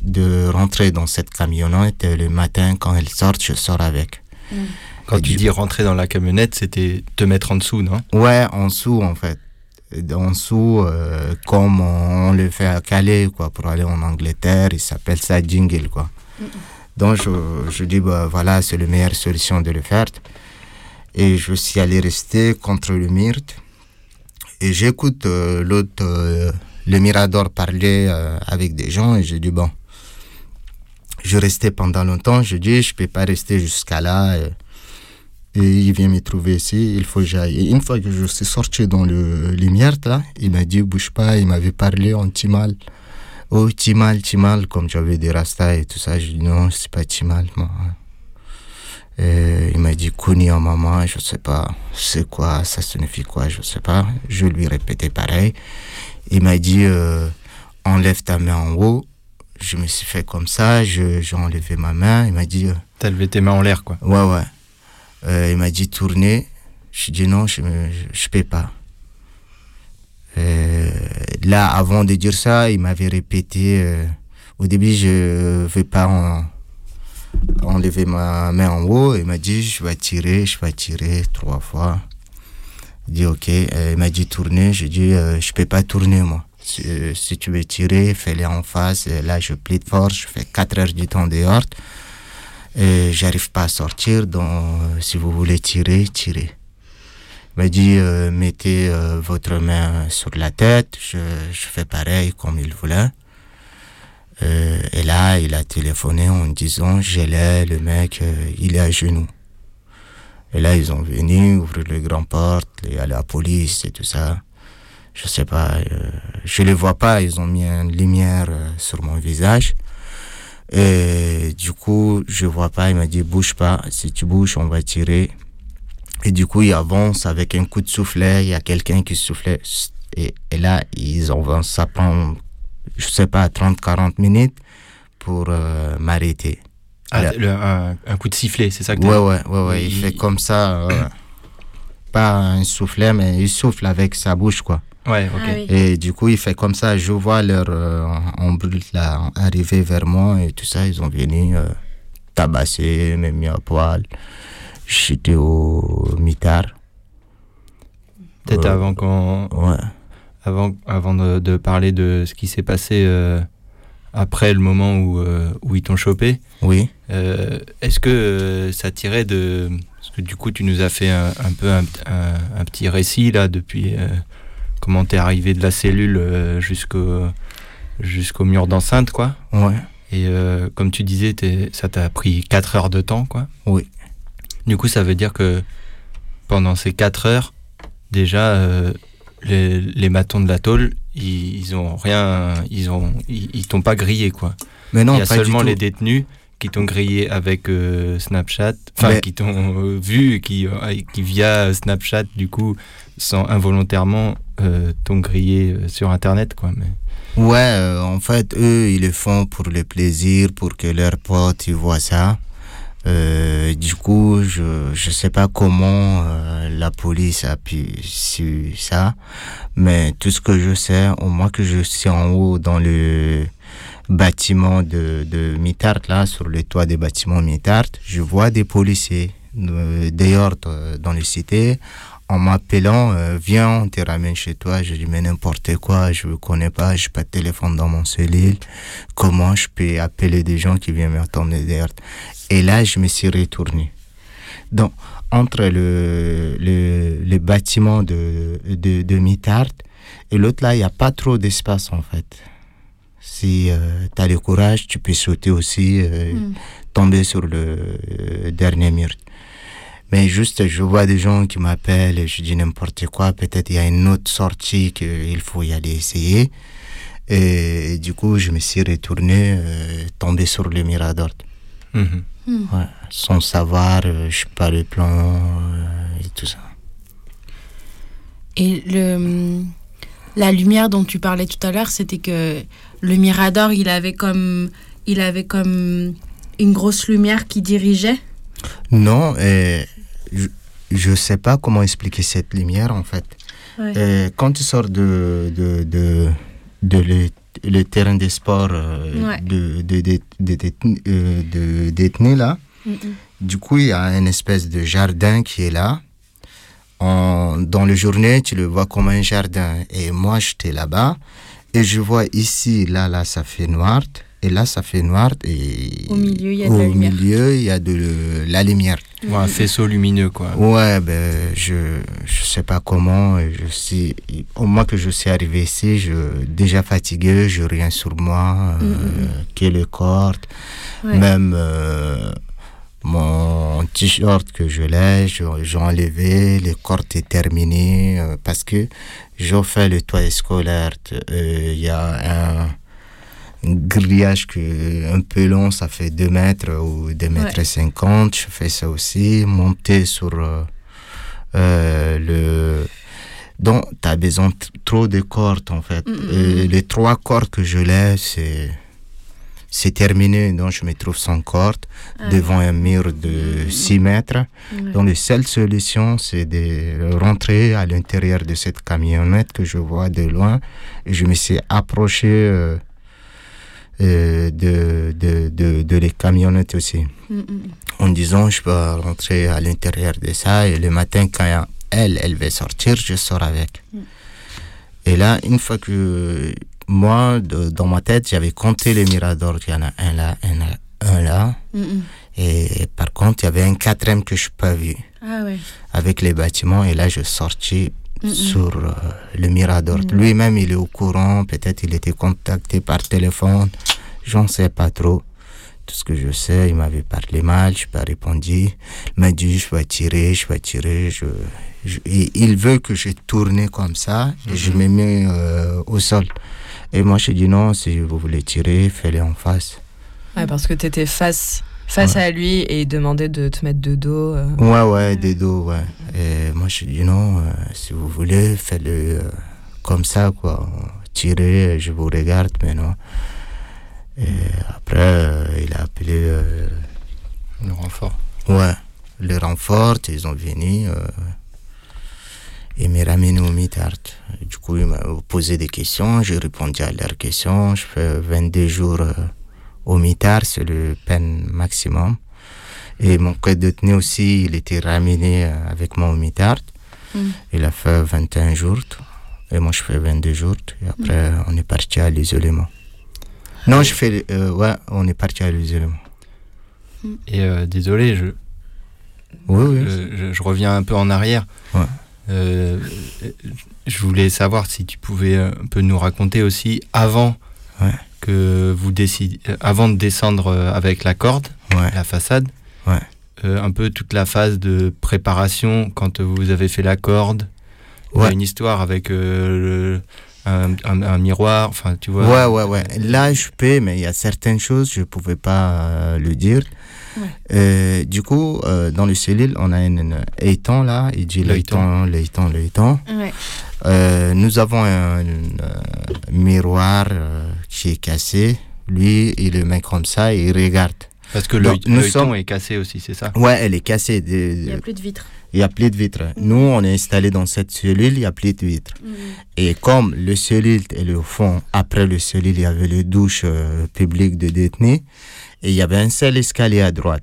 de rentrer dans cette camionnette et le matin quand elle sort je sors avec. Quand tu dis rentrer dans la camionnette, c'était te mettre en dessous, non? Ouais en dessous en fait. En dessous euh, comme on le fait à Calais quoi pour aller en Angleterre il s'appelle ça jingle quoi. Donc je, je dis bah voilà c'est la meilleure solution de le faire et je suis allé rester contre le myrte et j'écoute euh, l'autre euh, le Mirador parler euh, avec des gens et j'ai dit bon je restais pendant longtemps. Je dis, je peux pas rester jusqu'à là. Et, il vient me trouver ici. Il faut que j'aille. Et une fois que je suis sorti dans le lumière, là, il m'a dit, bouge pas. Il m'avait parlé en timal. Oh, timal, timal, comme j'avais des rastas et tout ça. Je dis, non, c'est pas timal, moi. Et il m'a dit Kuni en maman, je sais pas c'est quoi, ça signifie quoi, je sais pas. Je lui répétais pareil. Il m'a dit euh, enlève ta main en haut. Je me suis fait comme ça, j'ai enlevé ma main. Il m'a dit euh, T'as levé tes mains en l'air, quoi. Ouais, ouais. Euh, il m'a dit tourner. Je dis non, je ne je, peux pas. Euh, là, avant de dire ça, il m'avait répété. euh, au début, je ne veux pas en- enlever ma main en haut. Il m'a dit je vais tirer, je vais tirer trois fois. Il dit ok. Il m'a dit tourner. Je dis euh, je peux pas tourner moi. Si, tu veux tirer, fais-le en face. Et là, je plie de force. Je fais 4 heures du temps dehors. Et j'arrive pas à sortir, donc euh, si vous voulez tirer, tirez. Il m'a dit, euh, mettez euh, votre main sur la tête, je fais pareil comme il voulait. Euh, et là, il a téléphoné en disant, j'ai l'air, le mec, euh, il est à genoux. Et là, ils ont venu ouvrir les grandes portes, il y a la police et tout ça. Je sais pas, euh, je les vois pas, ils ont mis une lumière sur mon visage. Et du coup, je vois pas, il m'a dit bouge pas, si tu bouges, on va tirer. Et du coup, il avance avec un coup de soufflet, il y a quelqu'un qui soufflait. Et, et là, ils avancent, ça prend, je sais pas, 30-40 minutes pour euh, m'arrêter. Ah, le- un, un coup de sifflet, c'est ça que Ouais, ouais, ouais, ouais, il, fait comme ça, euh, pas un soufflet, mais il souffle avec sa bouche, quoi. Ouais, ok. Ah oui. Et du coup, il fait comme ça. Je vois leur euh, ombre là arriver vers moi et tout ça. Ils ont venu euh, tabasser, me mis à poil. J'étais au mitard. Peut-être Euh, avant qu'on. Ouais. Avant, avant de, de parler de ce qui s'est passé euh, après le moment où, euh, où ils t'ont chopé. Oui. euh, Est-ce que ça tirait de. Parce que du coup, tu nous as fait un, un peu un, un- un petit récit là depuis comment t'es arrivé de la cellule jusqu'au jusqu'au mur d'enceinte, quoi. Ouais. Et comme tu disais, ça t'a pris 4 heures de temps, quoi. Oui. Du coup, ça veut dire que pendant ces 4 heures, déjà, les, les matons de la tôle, ils, ils ont rien, ils ont, ils, ils t'ont pas grillé, quoi. Mais non, Il y a seulement les détenus qui t'ont grillé avec euh, Snapchat, enfin Mais- qui t'ont euh, vu, et qui, euh, qui via Snapchat, du coup, sans involontairement, euh, t'ont grillé sur Internet, quoi. Mais... Ouais, en fait, eux, ils le font pour le plaisir, pour que leurs potes ils voient ça. Euh, du coup, je je sais pas comment euh, la police a pu su ça, mais tout ce que je sais, au moins que je suis en haut dans le bâtiment de, de Mitart, là, sur le toit des bâtiments Mitart, je vois des policiers euh, dehors euh, dans les cités en m'appelant, euh, viens, on te ramène chez toi. Je dis, mais n'importe quoi, je ne connais pas, je pas de téléphone dans mon cellule. Comment je peux appeler des gens qui viennent m'attendre derrière? Et là, je me suis retourné. Donc, entre le, le, le bâtiment de, de, de Mitard et l'autre là, il n'y a pas trop d'espace en fait. Si tu as le courage, tu peux sauter aussi, euh, Mm. tomber sur le euh, dernier mur. Mais juste, je vois des gens qui m'appellent, et je dis n'importe quoi, peut-être il y a une autre sortie qu'il faut y aller essayer. Et, du coup, je me suis retourné, euh, tombé sur le Mirador. Mhm. Hmm. Ouais, sans savoir, euh, je sais pas le plan euh, et tout ça. Et le, la lumière dont tu parlais tout à l'heure, c'était que le Mirador, il avait comme, il avait comme une grosse lumière qui dirigeait? Non, euh, je, je sais pas comment expliquer cette lumière en fait. Ouais. Quand tu sors de, de, de, de le, le terrain de sport euh, Ouais. de, de, de, de, détenu- euh, de là, Mm, mm. du coup, il y a une espèce de jardin qui est là. En, dans le journée, tu le vois comme un jardin. Et moi, j'étais là-bas. Et je vois ici, là, là, ça fait noir. Et là, ça fait noir. Et Au milieu, il y a de la lumière. milieu, il y a de la lumière. Ouais, un faisceau lumineux, quoi. Ouais, ben, je, je sais pas comment. Je suis, au moins que je suis arrivé ici, je, déjà fatigué, je rien sur moi, euh, que le corps, Ouais. même euh, mon t-shirt que je l'ai, je- j'ai enlevé, le corps est terminé, euh, parce que j'ai fait le toit scolaire. euh, Il y a un, un grillage que, un peu long, ça fait 2 mètres ou 2 mètres et 50. Je fais ça aussi. Monter sur euh, euh, le. Donc, tu as besoin trop de cordes en fait. Mm, mm. les trois cordes que je laisse, c'est. C'est terminé, donc je me trouve sans corde Ah devant un mur de 6 mètres. Ouais. Donc, la seule solution, c'est de rentrer à l'intérieur de cette camionnette que je vois de loin. Et je me suis approché euh, euh, de, de, de, de les camionnettes aussi. Mm, En disant, je peux rentrer à l'intérieur de ça. Et le matin, quand elle, elle va sortir, je sors avec. Et là, une fois que moi, de- dans ma tête, j'avais compté les miradors. Il y en a un là, un là, un là. Mm, mm. Et par contre, il y avait un quatrième que je n'ai pas vu Ah ouais. avec les bâtiments. Et là, je sortis Mm, sur euh, le Mirador. Mm. Lui-même, il est au courant. Peut-être il était contacté par téléphone. J'en sais pas trop. Tout ce que je sais, il m'avait parlé mal. Je n'ai pas répondu. Il m'a dit, je vais tirer, je vais tirer. Je, je- et il veut que je tourne comme ça. Et je me mets euh, au sol. Et moi, je dis non, si vous voulez tirer, faites-le en face. Ouais, parce que tu étais face, face à lui et il demandait de te mettre de dos. euh. Ouais, ouais, des dos, ouais. Et moi, je dis non, euh, si vous voulez, faites-le euh, comme ça, quoi. Tirez, je vous regarde maintenant. Et après, euh, il a appelé. euh, Le renfort. Ouais, le renfort, ils ont venu. Euh, et me ramené au mitard. Du coup, il m'a posé des questions, j'ai répondu à leurs questions. Je fais 22 jours euh, au mitard, c'est le peine maximum. Et mon code détenu aussi, il était ramené euh, avec moi au mitard. Mm. Il a fait 21 jours. Et moi, je fais 22 jours. Et après, on est parti à l'isolement. Non, je fais. euh, ouais, on est parti à l'isolement. Et euh, désolé, je, Oui, oui. je, je- je reviens un peu en arrière. Ouais. Euh, je voulais savoir si tu pouvais un peu nous raconter aussi avant Ouais. Que vous décidez, avant de descendre euh, avec la corde, Ouais. la façade, Ouais. euh, un peu toute la phase de préparation quand vous avez fait la corde. Une histoire avec euh, le- un, un- un miroir, enfin tu vois. Ouais, ouais, ouais. Là, je peux, mais il y a certaines choses, je ne pouvais pas le dire. Ouais. Euh, du coup, euh, dans le cellule, on a un un étang là, il dit l'étang, l'étang, l'étang. Ouais. Euh, nous avons un, un, euh, miroir euh, qui est cassé. Lui, il le met comme ça et il regarde. Parce que le nous sommes- est cassé aussi, c'est ça? Ouais, elle est cassée. de- Il n'y a plus de vitres. il n'y a plus de vitres. Nous, on est installé dans cette cellule, il n'y a plus de vitres. Et comme le cellule est au fond, après le cellule, il y avait le douche euh, publique de détenus, et il y avait un seul escalier à droite.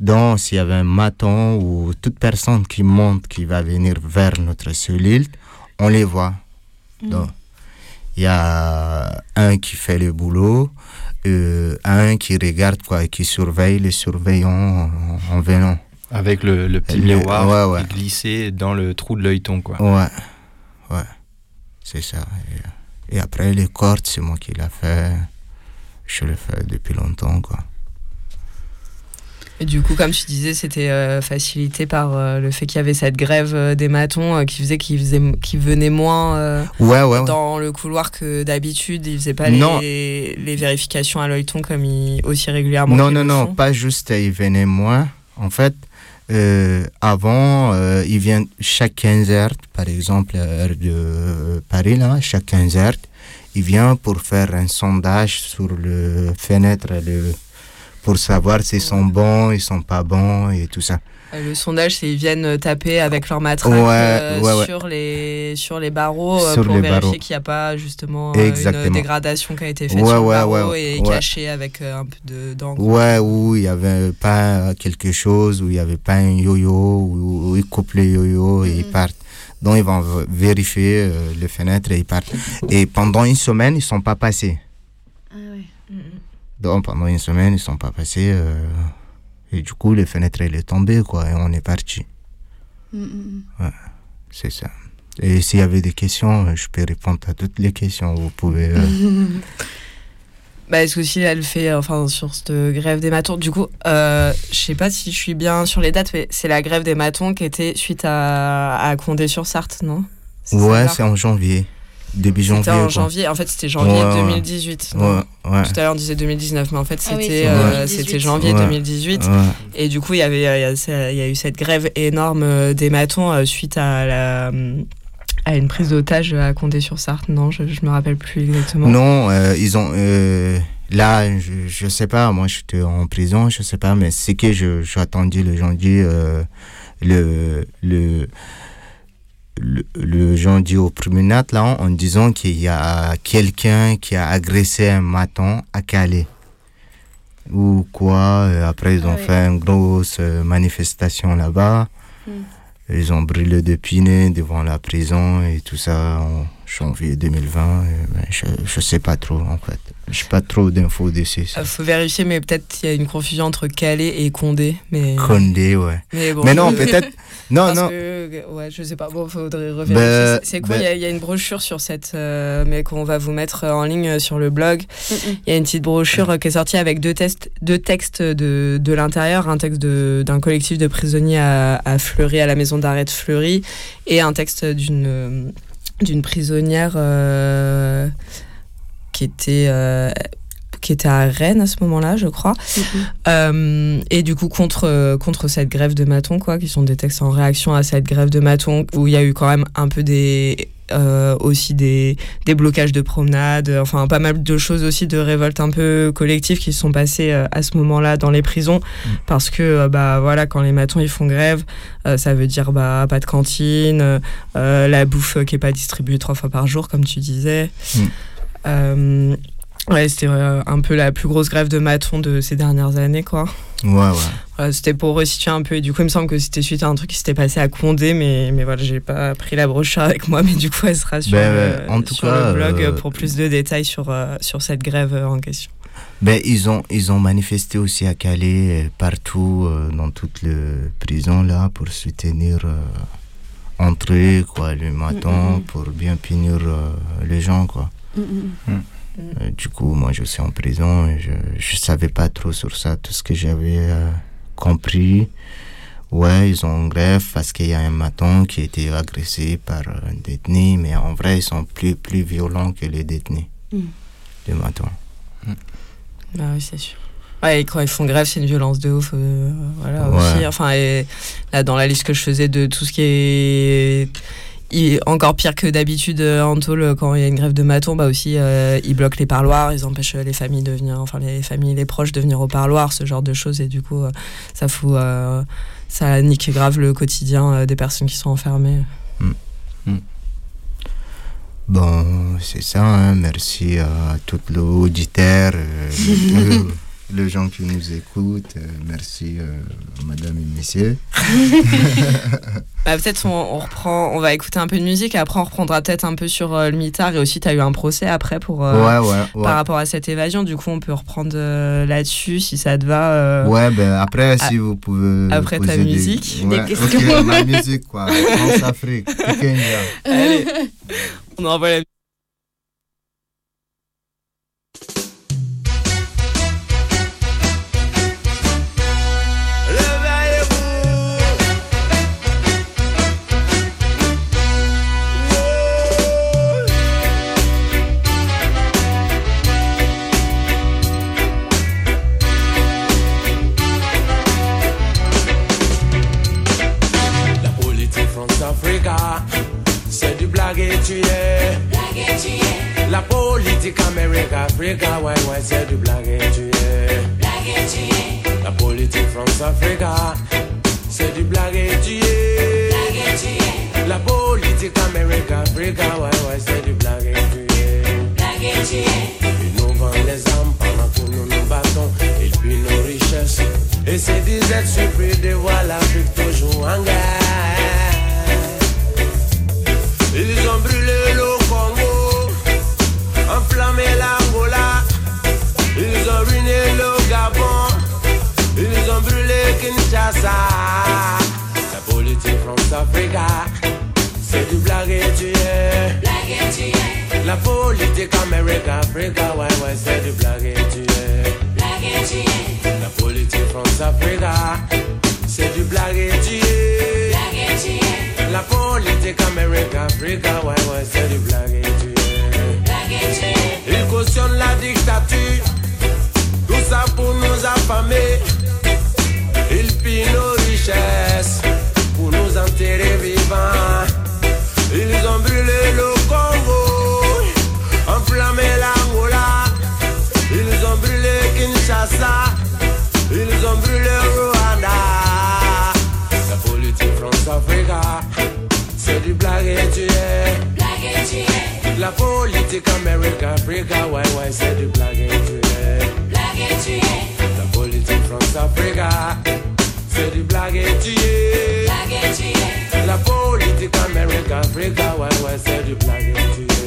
Donc, s'il y avait un maton ou toute personne qui monte, qui va venir vers notre cellule, on les voit. Donc, il y a un qui fait le boulot, euh, un qui regarde quoi, et qui surveille les surveillants en, en venant. Avec le, le petit Le- miroir ouais, glissé dans le trou de l'œilleton, quoi. Ouais, ouais, c'est ça. Et, et après, les cordes, c'est moi qui l'ai fait. Je le fais depuis longtemps, quoi. Et du coup, comme tu disais, c'était euh, facilité par euh, le fait qu'il y avait cette grève euh, des matons qui faisait qu'ils qu'ils venaient moins Ouais, ouais, ouais. dans le couloir que d'habitude. Ils faisaient pas les, les vérifications à l'œilleton comme ils, aussi régulièrement. Non, non, non, pas juste il venait moins. En fait, avant, euh, il vient chaque 15 heures, par exemple, à l'heure de Paris, là, chaque 15 heures, il vient pour faire un sondage sur le fenêtre, le, pour savoir s'ils sont bons, ils sont pas bons et tout ça. Euh, Le sondage, c'est ils viennent taper avec leur matraque Ouais, euh, ouais, ouais. sur les sur les barreaux euh, Sur pour les vérifier barreaux. qu'il n'y a pas justement euh, une Exactement. dégradation qui a été faite Ouais, sur le ouais, barreau ouais, et ouais. cachée avec euh, un peu de d'encre. Ouais, où il y avait pas quelque chose, où il y avait pas un yo-yo, où, ils coupent le yo-yo et ils partent. Donc ils vont vérifier euh, les fenêtres et ils partent. Et pendant une semaine, ils sont pas passés. Donc pendant une semaine, ils sont pas passés. euh, et du coup, les fenêtres, elles est tombée, quoi, et on est parti. Ouais, c'est ça. Et s'il y avait des questions, je peux répondre à toutes les questions. Vous pouvez. euh, Bah, est-ce que si elle fait, euh, enfin, sur cette grève des matons, du coup, euh, je sais pas si je suis bien sur les dates, mais c'est la grève des matons qui était suite à, à Condé-sur-Sarthe, non? Ouais, c'est en janvier. Début janvier. C'était en quoi. janvier, en fait, c'était janvier Ouais, ouais. 2018. non Ouais, à l'heure, on disait 2019, mais en fait, Ah oui, euh, 2018. c'était janvier Ouais. 2018. Ouais. Et du coup, il y avait, il y a, il y a eu cette grève énorme euh, des matons euh, suite à la à une prise d'otage à Condé-sur-Sarthe. Non, je, je me rappelle plus exactement. Non, euh, ils ont. euh, là, je, je sais pas, moi j'étais en prison, je sais pas, mais c'est que je- j'ai attendu le janvier, euh, le, le, le, le janvier au promenade, là, en disant qu'il y a quelqu'un qui a agressé un maton à Calais. Ou quoi, euh, après ils ont Ah oui. fait une grosse euh, manifestation là-bas. Hmm. Ils ont brûlé des pinets devant la prison et tout ça en janvier 2020. et, ben, je, je sais pas trop en fait. Je pas trop d'infos dessus. Il faut vérifier, mais peut-être qu'il y a une confusion entre Calais et Condé. Mais, Condé, ouais. mais, bon. Mais non, peut-être. Non, Parce non. que, ouais, je sais pas. Bon, faudrait revérifier. Ben, C'est- quoi? ben- Il y a- il y, a une brochure sur cette, euh, mais qu'on va vous mettre en ligne euh, sur le blog. Il y a une petite brochure euh, qui est sortie avec deux, tests, deux textes de, de l'intérieur, un texte de- d'un collectif de prisonniers à, à Fleury, à la maison d'arrêt de Fleury, et un texte d'une euh, d'une prisonnière euh, qui était euh, qui était à Rennes à ce moment-là, je crois. Euh, et du coup, contre, euh, contre cette grève de Maton, quoi, qui sont des textes en réaction à cette grève de Maton, où il y a eu quand même un peu des. euh, aussi des, des blocages de promenades, enfin pas mal de choses aussi de révolte un peu collective qui se sont passées euh, à ce moment-là dans les prisons parce que euh, bah voilà quand les matons ils font grève euh, ça veut dire bah pas de cantine euh, la bouffe qui est pas distribuée trois fois par jour comme tu disais Mm. Euh, ouais c'était euh, un peu la plus grosse grève de matons de ces dernières années quoi Ouais, ouais. voilà, c'était pour resituer un peu. Et du coup, il me semble que c'était suite à un truc qui s'était passé à Condé, mais, mais voilà, j'ai pas pris la brochure avec moi, mais du coup, elle sera sur, Ben, le, euh, en tout sur cas, le blog euh, pour plus de détails sur, euh, sur cette grève euh, en question. Ben, ils ont, ils ont manifesté aussi à Calais, euh, partout, euh, dans toutes les prisons, là, pour soutenir euh, entrer, quoi, le matin, Mm, mm. pour bien punir euh, les gens, quoi. Mm, mm, mm. Euh, du coup, moi, je suis en prison et je, je savais pas trop sur ça. Tout ce que j'avais euh, compris, ouais, ils ont grève parce qu'il y a un maton qui a été agressé par un détenu, mais en vrai, ils sont plus, plus violents que les détenus, Mm. les matons. Bah oui, c'est sûr. Ouais, et quand ils font grève, c'est une violence de ouf. euh, voilà, Ouais. aussi. Enfin, et là, dans la liste que je faisais de tout ce qui est. il- encore pire que d'habitude en tôle euh, quand il y a une grève de maton bah aussi euh, ils bloquent les parloirs ils empêchent euh, les familles de venir enfin les familles les proches de venir au parloir ce genre de choses. Et du coup euh, ça fout euh, ça nique grave le quotidien des personnes qui sont enfermées. Bon, c'est ça, hein. merci à tous les auditeurs, euh, le- les gens qui nous écoutent, euh, merci euh, madame et messieurs. Bah, peut-être on, on reprend, on va écouter un peu de musique et après on reprendra peut-être un peu sur euh, le mitard et aussi tu as eu un procès après pour euh, Ouais, ouais, ouais. par rapport à cette évasion. Du coup, on peut reprendre là-dessus si ça te va. Ouais, ben après, Ah, si vous pouvez. après ta des- musique, des questions. ok, ma musique, quoi. France-Afrique. Allez, on envoie la La blague et tu es. La politique Amérique-Africa, ouais, ouais, c'est du blague et tu es. La politique France-Africa, c'est du blague et tu es. La politique Amérique-Africa, ouais, ouais, c'est du blague et tu es. Ils nous vendent les armes pendant que nous nous battons. Ils pillent nos richesses. Et c'est des êtres surpris de voir l'Afrique toujours en guerre. Kinshasa. La politique France-Africa, c'est du blague et tu es. La politique Amérique-Africa, ouais, ouais, c'est du blague et tu es. La politique France-Africa, c'est du blague et tu es. La politique Amérique-Africa, ouais, ouais, c'est du blague et tu es. Ils cautionnent la dictature, richesses pour nous enterrer vivants. Ils ont brûlé le Congo, enflammé l'Angola. Ils ont brûlé Kinshasa, ils ont brûlé Rwanda. La politique France-Africa, c'est du blague et tu es. La politique Amérique-Africa, ouais, ouais, c'est du blague et tu es. La politique France-Africa, c'est du blague et tu es. La politique Amérique-Africa, ouais, ouais, c'est du blague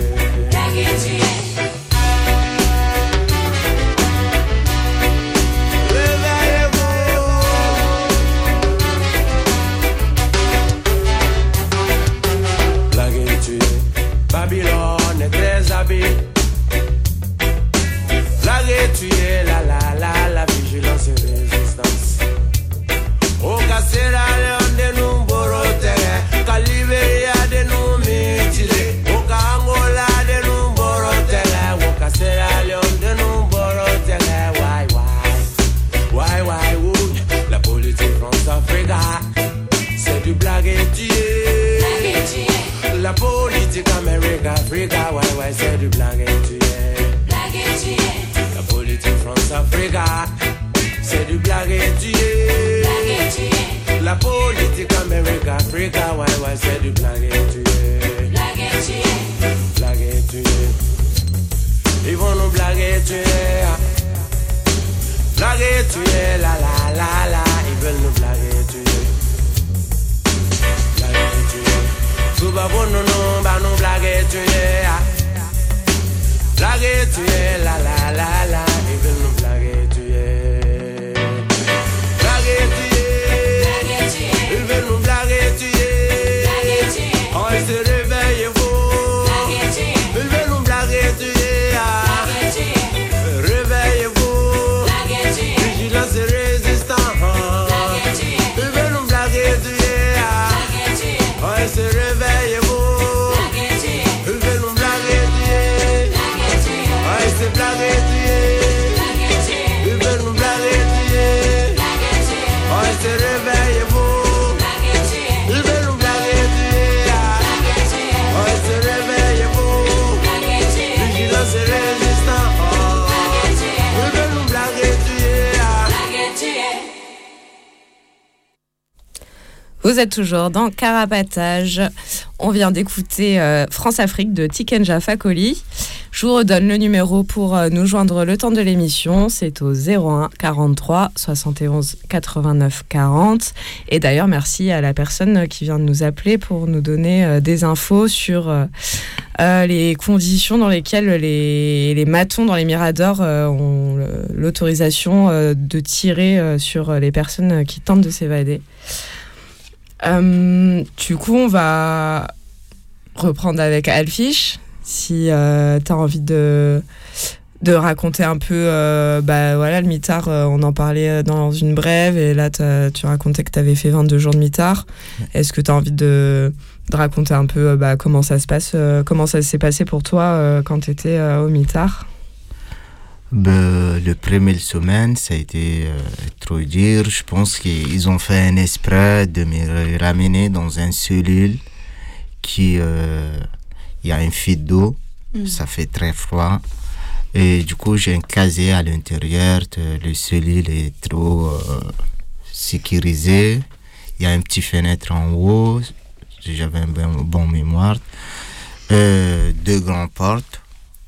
Amérique-Africa, ouais, ouais, c'est du blague et tu es. La politique France-Africa, c'est du blague et tu es. La politique Amérique-Africa, ouais, ouais, c'est du blague et tu es. Blague et tu es. Ils vont nous blaguer, tu es. Blaguer, tu es, la la la la. Ils veulent nous blaguer, nou ba bon nou nou Ba nou blage tuye ya ah. Blage tuye la la la la. E vil nou blage tuye Blage tuye Il vil nou blage tuye Blage tuye Vous êtes toujours dans Carapatage. On vient d'écouter euh, France-Afrique de Tikenja Fakoli. Je vous redonne le numéro pour euh, nous joindre le temps de l'émission. C'est au 01 43 71 89 40. Et d'ailleurs, merci à la personne qui vient de nous appeler pour nous donner euh, des infos sur les conditions dans lesquelles les, matons dans les miradors ont l'autorisation de tirer sur les personnes qui tentent de s'évader. Euh, du coup, on va reprendre avec Alfish. Si tu as envie de, de raconter un peu, euh, bah voilà, le mitard, euh, on en parlait euh, dans une brève, et là, tu racontais que tu avais fait 22 jours de mitard. Est-ce que tu as envie de, de raconter un peu euh, bah, comment ça se passe, euh, comment ça s'est passé pour toi euh, quand tu étais au mitard? Ben, le premier semaine, ça a été euh, trop dur. Je pense qu'ils ont fait un esprit de me ramener dans une cellule qui, euh, il y a un fil d'eau, Mm. ça fait très froid. Et du coup, j'ai un casier à l'intérieur. Le cellule est trop euh, sécurisé. Il y a un petit fenêtre en haut. J'avais un bon, bon mémoire. Euh, deux grandes portes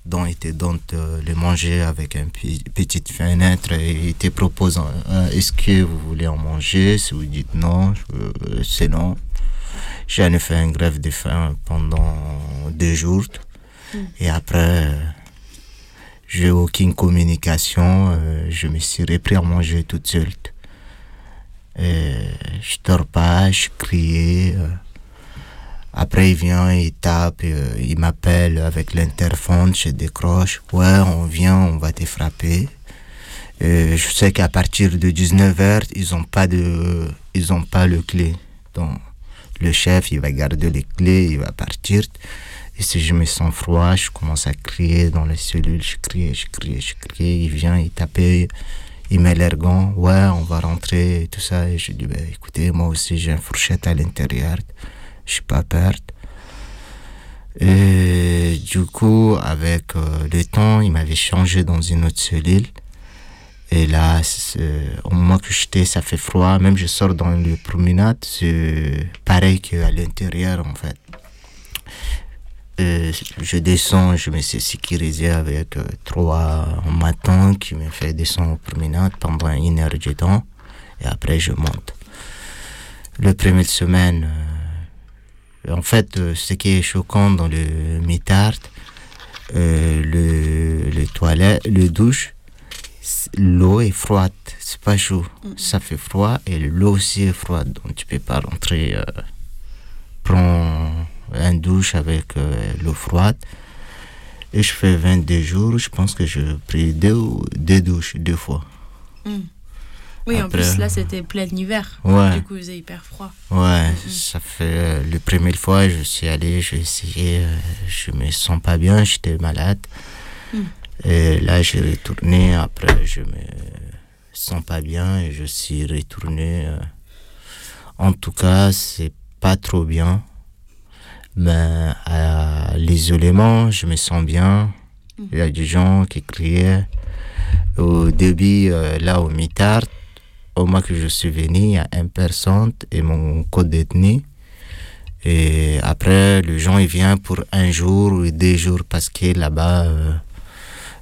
dont était donc euh, le manger avec une petite fenêtre et il te propose euh, est-ce que vous voulez en manger? Si vous dites non euh, c'est non. J'en ai fait un grève de faim pendant deux jours. Et après j'ai aucune communication euh, je me suis repris à manger toute seule. Et je dors pas je criais après, il vient, il tape, euh, il m'appelle avec l'interphone, je décroche. Ouais, on vient, on va te frapper. Euh, je sais qu'à partir de 19h, ils n'ont pas de, ils ont pas le clé. Donc, le chef, il va garder les clés, il va partir. Et si je me sens froid, je commence à crier dans les cellules, je criais, je criais, je criais. Il vient, il tapait, Il met l'ergon, ouais, on va rentrer et tout ça. Et je dis, ben, écoutez, moi aussi j'ai une fourchette à l'intérieur, je suis pas perte. Et du coup, avec euh, le temps, il m'avait changé dans une autre cellule. Et là, c'est- au moment que j'étais, ça fait froid. Même je sors dans les promenades, c'est pareil qu'à l'intérieur, en fait. Euh, je descends, je me suis sécurisé avec euh, trois matins qui me fait descendre aux promenades pendant une heure de temps. Et après, je monte. Le première semaine, euh, en fait, euh, ce qui est choquant dans le mitard, euh, le, le toilette, le douche, l'eau est froide, c'est pas chaud. Ça fait froid et l'eau aussi est froide, donc tu peux pas rentrer. Euh, prends un douche avec euh, l'eau froide. Et je fais 22 jours, je pense que je pris deux, deux douches, deux fois. Mm. Oui, en plus, là, c'était plein hiver. Ouais. Du coup, il faisait hyper froid. Ouais, ça fait euh, le première fois, je suis allé, j'ai essayé, euh, je me sens pas bien, j'étais malade. Mm. Et là, j'ai retourné, après, je me sens pas bien et je suis retourné. euh. En tout cas, c'est pas trop bien. Mais à l'isolement, je me sens bien. Il y a des gens qui criaient. Au début, euh, là, au mitard, au mois que je suis venu, il y a une personne et mon code d'ethnie. Et après, le gens, il vient pour un jour ou deux jours parce que là-bas, euh,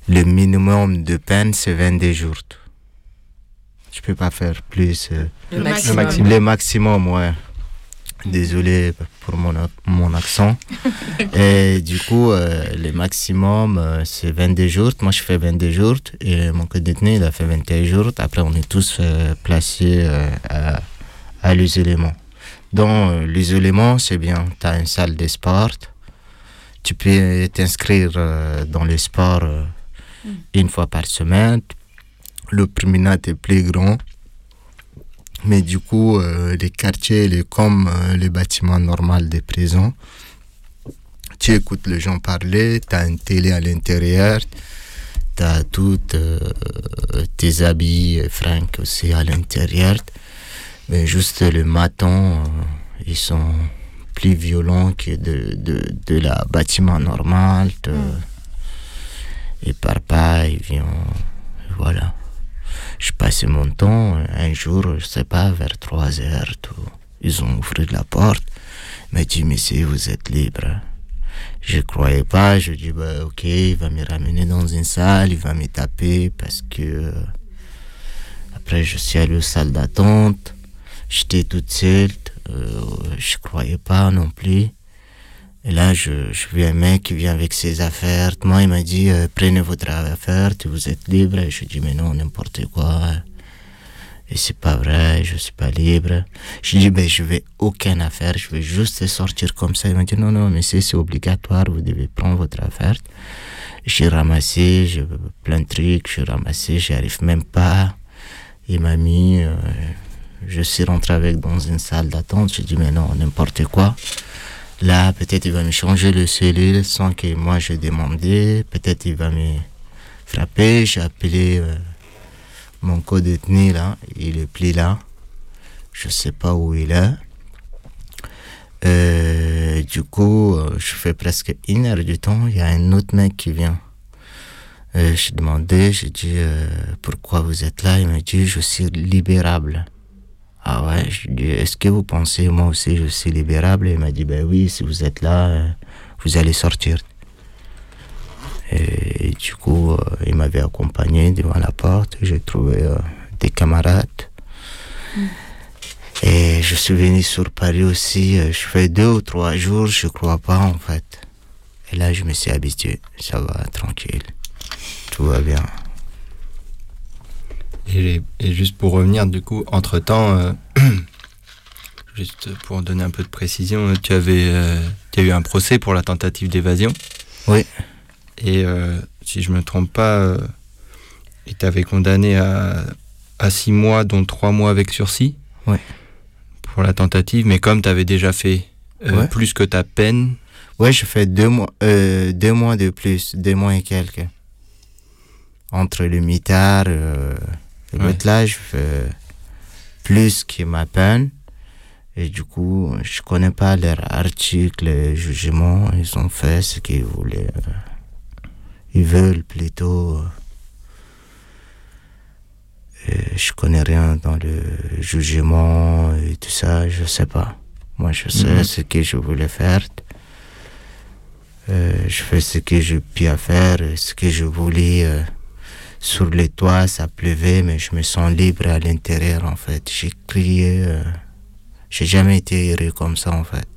le minimum de peine, c'est 22 jours. Je peux pas faire plus. euh, Le Le maximum. maximum. Le maximum, ouais. Désolé pour mon, mon accent. et du coup, euh, le maximum, euh, c'est 22 jours. Moi, je fais 22 jours. Et mon code détenu, il a fait 21 jours. Après, on est tous euh, placés euh, à, à l'isolement. Euh, l'isolement, c'est bien. Tu as une salle de sport. Tu peux t'inscrire dans le sport euh, une fois par semaine. Le promenade est plus grand. Mais du coup, euh, les quartiers, les, comme euh, les bâtiments normaux des prisons, tu écoutes les gens parler, tu as une télé à l'intérieur, tu as toutes euh, tes habits, et fringues aussi à l'intérieur. Mais juste le matin, euh, ils sont plus violents que de, de, de la bâtiment normal. Ils parlent pas, ils viennent. Voilà. Je passais mon temps, un jour, je sais pas, vers 3 heures, tout. Ils ont ouvert la porte. M'ont dit, monsieur, vous êtes libre. Je croyais pas, je dis, bah, ok, il va me ramener dans une salle, il va me taper parce que. euh, Après, je suis allé aux salles d'attente. J'étais toute seule. euh, je croyais pas non plus. Et là, je, vis un mec qui vient avec ses affaires. Moi, il m'a dit, euh, prenez votre affaire, vous êtes libre. Et je dis, mais non, n'importe quoi. Et c'est pas vrai, je suis pas libre. Je dis, ben, je vais aucune affaire, je vais juste sortir comme ça. Il m'a dit, non, non, mais c'est obligatoire, vous devez prendre votre affaire. J'ai ramassé, j'ai plein de trucs, j'ai ramassé, j'y arrive même pas. Il m'a mis, euh, je suis rentré avec dans une salle d'attente. J'ai dit, mais non, n'importe quoi. Là, peut-être il va me changer le cellule sans que moi je demandé. Peut-être il va me frapper. J'ai appelé euh, mon code ethnie là. Il est plus là. Je sais pas où il est. Euh, du coup, euh, je fais presque une heure du temps. Il y a un autre mec qui vient. J'ai demandé, j'ai dit pourquoi vous êtes là? Il m'a dit je suis libérable. Ah ouais, je lui ai dit est-ce que vous pensez moi aussi je suis libérable? Il m'a dit ben oui, si vous êtes là, euh, vous allez sortir. Et, du coup, euh, il m'avait accompagné devant la porte. J'ai trouvé euh, des camarades. Et je suis venu sur Paris aussi. Je fais deux ou trois jours, je crois pas en fait. Et là, je me suis habitué. Ça va, tranquille. Tout va bien. Et, et juste pour revenir, du coup, entre-temps, euh, juste pour donner un peu de précision, tu avais, euh, tu as eu un procès pour la tentative d'évasion. Oui. Et euh, si je me trompe pas, il t'avait condamné à, à six mois, dont trois mois avec sursis. Oui. Pour la tentative, mais comme tu avais déjà fait Ouais. plus que ta peine, Ouais, je fais deux mois, deux mois de plus, deux mois et quelques. Entre le mitard, Et Ouais. là, je fais plus que ma peine. Et du coup, je connais pas leurs articles, jugements. Ils ont fait ce qu'ils voulaient. Ils veulent plutôt. euh, et je connais rien dans le jugement et tout ça, je sais pas. Moi, je sais Mhm. ce que je voulais faire. Euh, je fais ce que j'ai pu à faire, ce que je voulais. euh, sur les toits, ça pleuvait, mais je me sens libre à l'intérieur, en fait. J'ai crié. euh, j'ai jamais été heureux comme ça, en fait.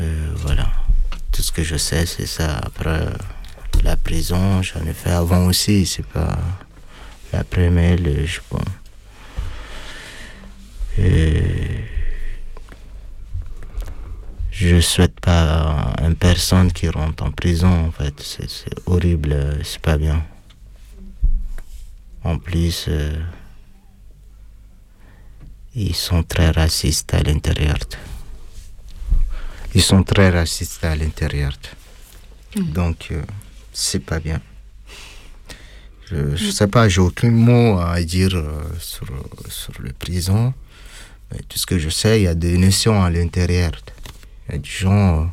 Euh, voilà. Tout ce que je sais, c'est ça. Après, euh, la prison, j'en ai fait avant aussi. C'est pas la première, je pense. Et je souhaite pas une personne qui rentre en prison, en fait. C'est horrible, c'est pas bien. En plus, euh, ils sont très racistes à l'intérieur. Ils sont très racistes à l'intérieur. Donc, euh, c'est pas bien. Je, je sais pas, j'ai aucun mot à dire euh, sur, sur le prison. Mais tout ce que je sais, il y a des nations à l'intérieur. Il y a des gens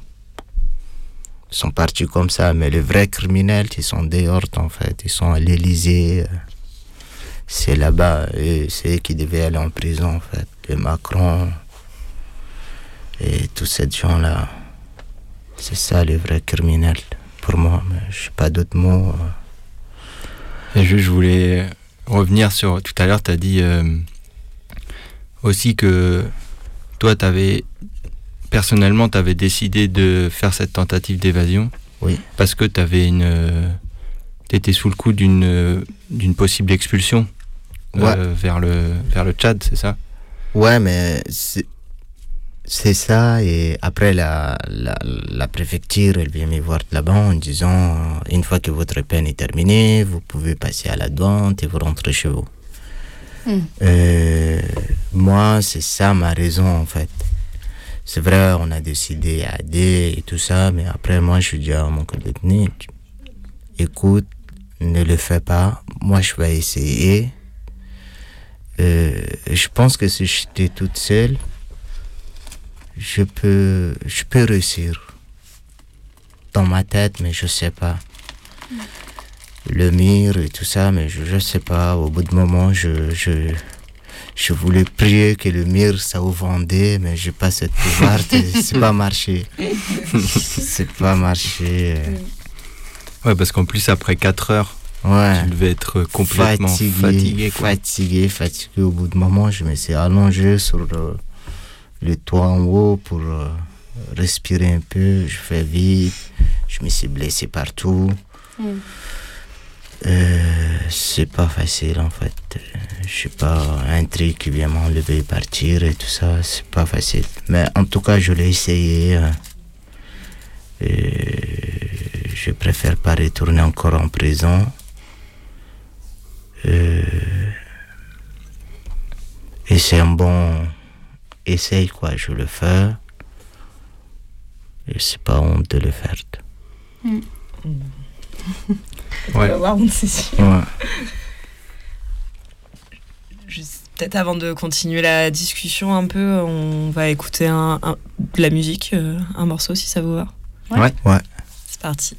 qui sont partis comme ça, mais les vrais criminels, ils sont dehors en fait. Ils sont à l'Élysée. Euh, C'est là-bas. C'est eux qui devaient aller en prison en fait. Le Macron et tous ces gens-là. C'est ça les vrais criminels pour moi. Mais je sais pas d'autres mots. euh. Et juste, je voulais revenir sur. Tout à l'heure, tu as dit euh, aussi que toi, tu avais. Personnellement, tu avais décidé de faire cette tentative d'évasion. Oui. Parce que tu avais une. Tu étais sous le coup d'une euh, d'une possible expulsion euh, Ouais. vers, le, vers le Tchad, c'est ça? Ouais, mais c'est c'est ça. Et après, la, la, la préfecture, elle vient me voir là-bas en disant euh, une fois que votre peine est terminée, vous pouvez passer à la douane et vous rentrez chez vous. Hmm. Euh, moi, c'est ça ma raison en fait. C'est vrai, on a décidé à deux et tout ça, mais après, moi, je dis à mon collègue, écoute, ne le fais pas. Moi, je vais essayer. Euh, je pense que si j'étais toute seule, je peux, je peux réussir. Dans ma tête, mais je sais pas. Le mur et tout ça, mais je, je sais pas. Au bout de moment, je, je, je voulais prier que le mur ça deux, mais j'ai pas cette pouvoir. c'est pas marché. c'est pas marché. euh. Ouais, parce qu'en plus, après 4 heures, Ouais. tu devais être complètement fatigué. quoi. fatigué, fatigué. Au bout de moment, je me suis allongé sur le, le toit en haut pour euh, respirer un peu. Je fais vite. Je me suis blessé partout. Mm. Euh, c'est pas facile en fait. Euh, Je sais pas, un truc qui vient m'enlever et partir et tout ça, c'est pas facile. Mais en tout cas, je l'ai essayé. hein. Et je préfère pas retourner encore en prison. Euh, et c'est un bon essai, quoi. Je le fais. Et c'est pas honte de le faire. Mm. Ouais. c'est sûr. Ouais. Peut-être avant de continuer la discussion un peu, on va écouter un, un- de la musique, euh, un morceau si ça vous va. Ouais. Ouais. C'est parti.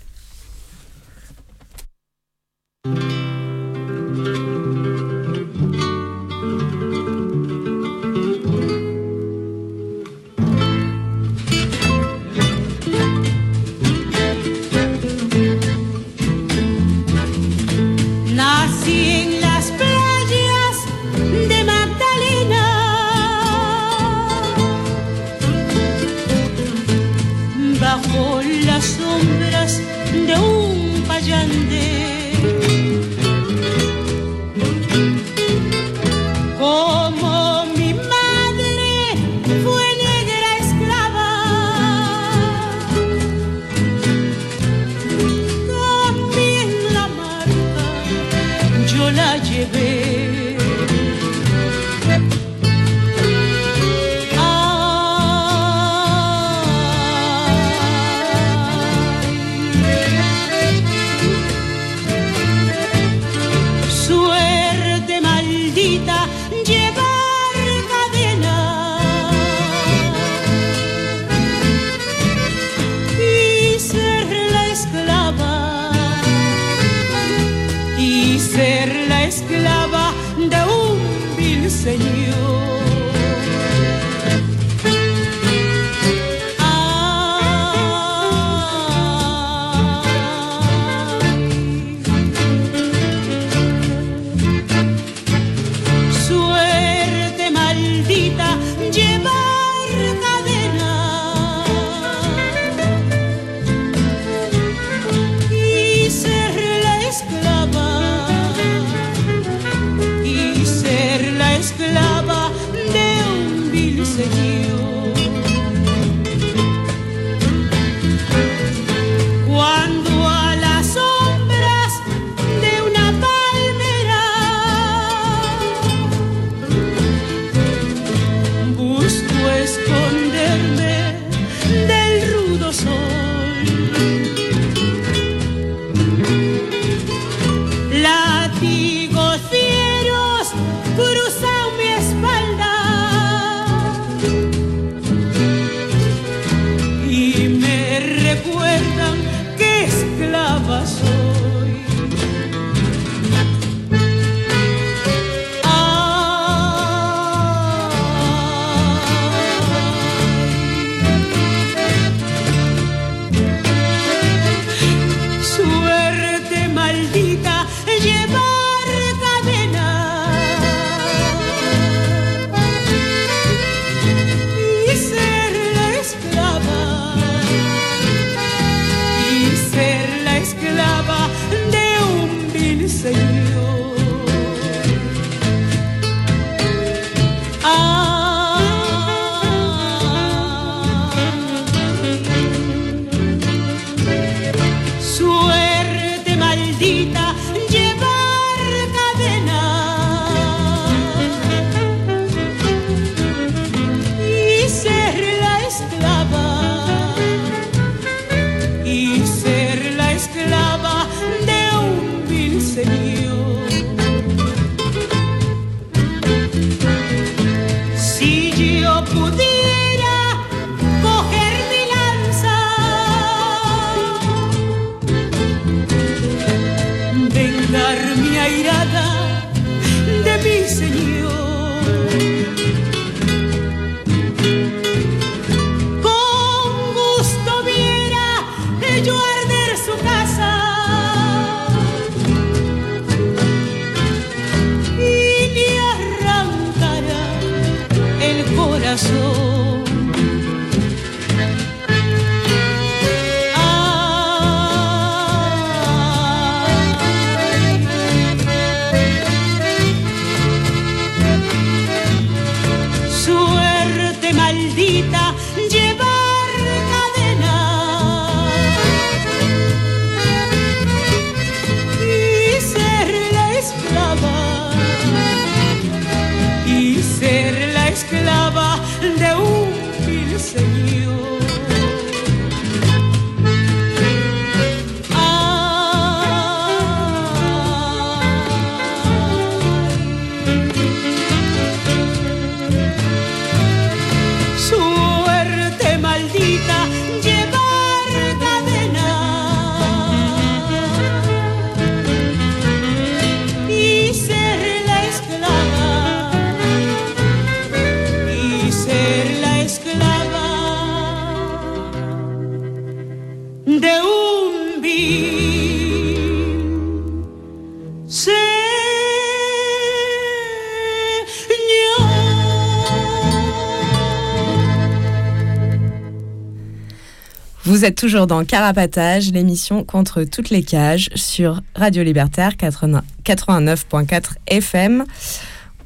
Toujours dans Carapatage, l'émission contre toutes les cages sur Radio Libertaire 80 89.4 FM.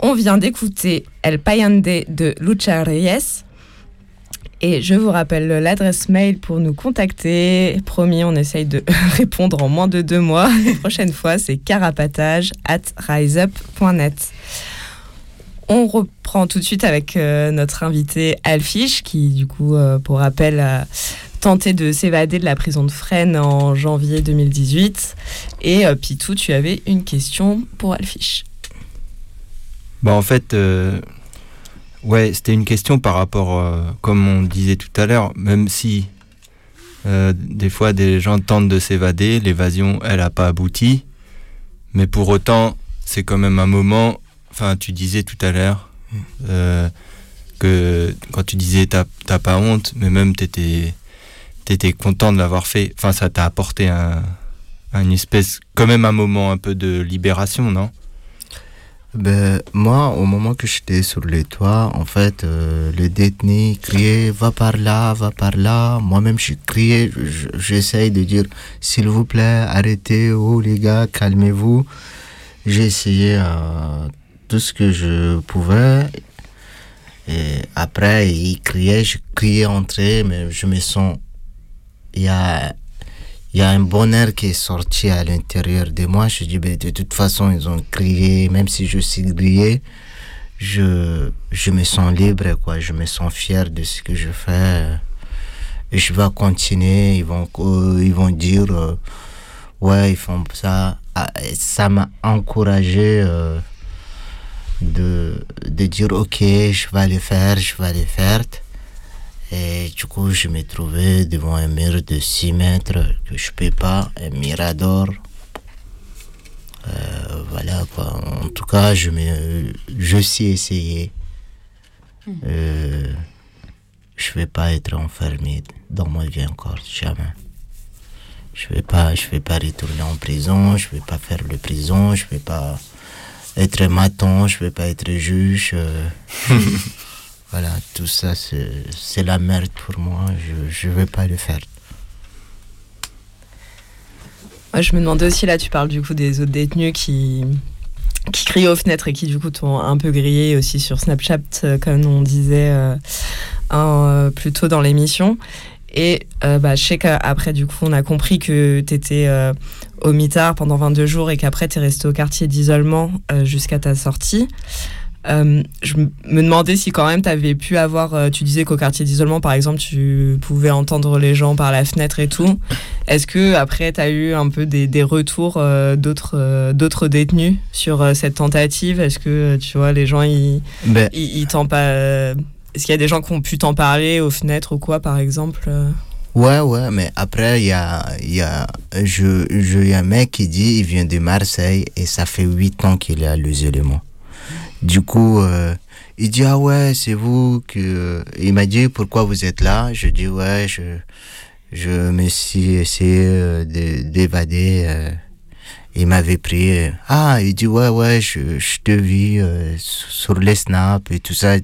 On vient d'écouter El Payande de Lucha Reyes. Et je vous rappelle l'adresse mail pour nous contacter. Promis, on essaye de répondre en moins de deux mois. La prochaine fois, c'est carapatage at riseup.net. On reprend tout de suite avec euh, notre invité Alfish, qui, du coup, euh, pour rappel, tenté de s'évader de la prison de Fresnes en janvier 2018. Et euh, Pitou, tu avais une question pour Alfish. Bah en fait, euh, ouais, c'était une question par rapport, euh, comme on disait tout à l'heure, même si euh, des fois des gens tentent de s'évader, l'évasion, elle n'a pas abouti, mais pour autant, c'est quand même un moment. Enfin, tu disais tout à l'heure euh, que quand tu disais t'as t'as pas honte, mais même t'étais t'étais content de l'avoir fait. Enfin, ça t'a apporté un, un espèce, quand même un moment un peu de libération, non? Ben, moi, au moment que j'étais sur les toits, en fait, euh, le détenu criait Va par là, va par là. Moi-même, je criais, je- j'essaye de dire S'il vous plaît, arrêtez, oh les gars, calmez-vous. J'ai essayé euh, tout ce que je pouvais. Et après, il criait, je criais entrer, mais je me sens. Il y a, y a un bonheur qui est sorti à l'intérieur de moi. Je dis, ben, de toute façon, ils ont crié, même si je suis grillé, je, je me sens libre, quoi. Je me sens fier de ce que je fais. Je vais continuer. Ils vont, euh, ils vont dire, euh, ouais, ils font ça. Ah, Ça m'a encouragé euh, de, de dire, ok, je vais le faire, je vais le faire. Et du coup, je me trouvais devant un mur de 6 mètres que je peux pas, un mirador. Euh, voilà quoi. En tout cas, je me, je suis essayé. Euh, je vais pas être enfermé dans ma vie encore, jamais. Je vais pas, je vais pas retourner en prison. Je vais pas faire le prison. Je vais pas être maton. Je vais pas être juge. euh. Voilà, tout ça, c'est la merde pour moi. Je ne vais pas le faire. Ouais, je me demandais aussi, là, tu parles du coup des autres détenus qui, qui crient aux fenêtres et qui du coup t'ont un peu grillé aussi sur Snapchat, euh, comme on disait euh, euh, plus tôt dans l'émission. Et euh, bah, je sais qu'après, du coup, on a compris que tu étais au mitard pendant 22 jours et qu'après, tu es resté au quartier d'isolement jusqu'à ta sortie. Euh, je me demandais si quand même tu avais pu avoir, euh, tu disais qu'au quartier d'isolement par exemple tu pouvais entendre les gens par la fenêtre et tout. Est-ce que après tu as eu un peu des, des retours euh, d'autres euh, d'autres détenus sur cette tentative? Est-ce que tu vois les gens ils Ben- ils, ils Est-ce qu'il y a des gens qui ont pu t'en parler aux fenêtres ou quoi par exemple Ouais, ouais, mais après, il y a, il y, a, je, je, il y a un mec qui dit il vient de Marseille et ça fait 8 ans qu'il est à l'isolement. Du coup, euh, il dit Ah ouais, c'est vous que. Il m'a dit Pourquoi vous êtes là? Je dis Ouais, je, je me suis essayé euh, de- d'évader. euh. Il m'avait pris. euh, Ah, il dit Ouais, ouais, je, je te vis euh, sur les snaps et tout ça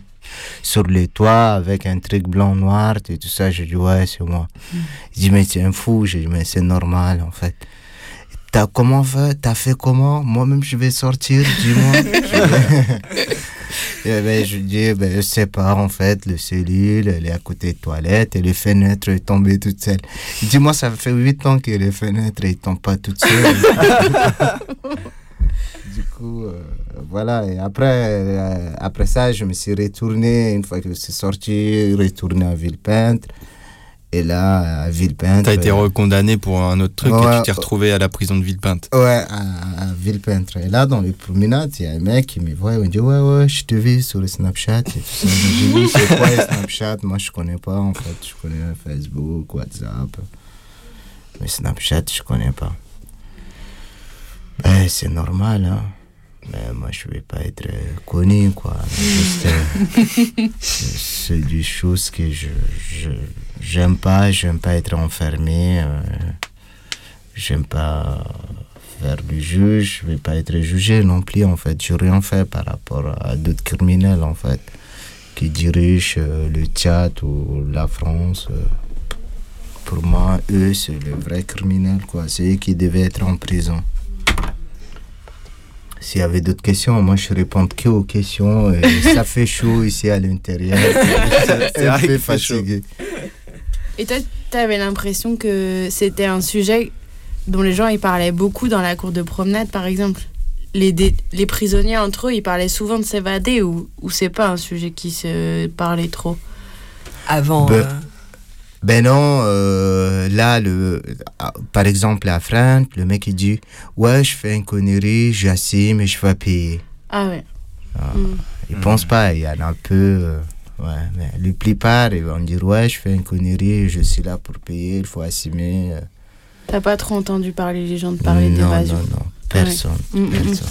sur les toits avec un truc blanc-noir et tout ça. Je dis, ouais, c'est moi. Il dit, mais es un fou. J'ai dit, mais c'est normal, en fait. T'as comment fait? T'as fait comment? Moi-même, je vais sortir, dis-moi. Et ben, je dis, ben, je sais pas, en fait, le cellule, elle est à côté de toilette et les fenêtres est tombée toute seule. Il dit, moi, ça fait 8 ans que les fenêtres ne tombent pas toutes seules. du coup, euh, voilà. Et après, euh, après ça, je me suis retourné, une fois que je suis sorti, retourné à Villepeintre. Et là, à Villepeintre. T'as été euh, recondamné pour un autre truc et Ouais. tu t'es retrouvé à la prison de Villepinte. Ouais, à, à Villepeintre. Et là, dans les promenades, il y a un mec qui me voit, il me dit Ouais, ouais, je te vis sur le Snapchat et tout ça. J'ai dit C'est quoi le Snapchat? Moi, je connais pas, en fait. Je connais Facebook, WhatsApp. Mais Snapchat, je connais pas. Ben, c'est normal, hein. Mais moi, je vais pas être euh, connu, quoi. Euh, c'est- des choses que je j'aime pas. J'aime pas être enfermé. euh, j'aime pas faire du juge. Je vais pas être jugé non plus, en fait. J'ai rien fait par rapport à d'autres criminels, en fait, qui dirigent euh, le Tchad ou la France. Pour moi, eux, c'est les vrais criminels, quoi. C'est eux qui devaient être en prison. S'il y avait d'autres questions, moi je réponds que aux questions. et ça fait chaud ici à l'intérieur. C'est un peu fatigué. Et toi, t'avais l'impression que c'était un sujet dont les gens ils parlaient beaucoup dans la cour de promenade, par exemple? Les, dé- les prisonniers entre eux, ils parlaient souvent de s'évader ou, ou c'est pas un sujet qui se parlait trop? Avant. Ben, euh, Ben non, euh, là, le, ah, par exemple, à France, le mec il dit Ouais, je fais une connerie, j'assume et je vais payer. Ah ouais. Ah, Mm. Ils pensent pas, il y en a un peu. euh, ouais, mais la plupart, ils vont dire Ouais, je fais une connerie, je suis là pour payer, il faut assumer. euh. T'as pas trop entendu parler les gens de parler non, d'évasion non, non, personne. Ouais. Mm, mm, mm. personne.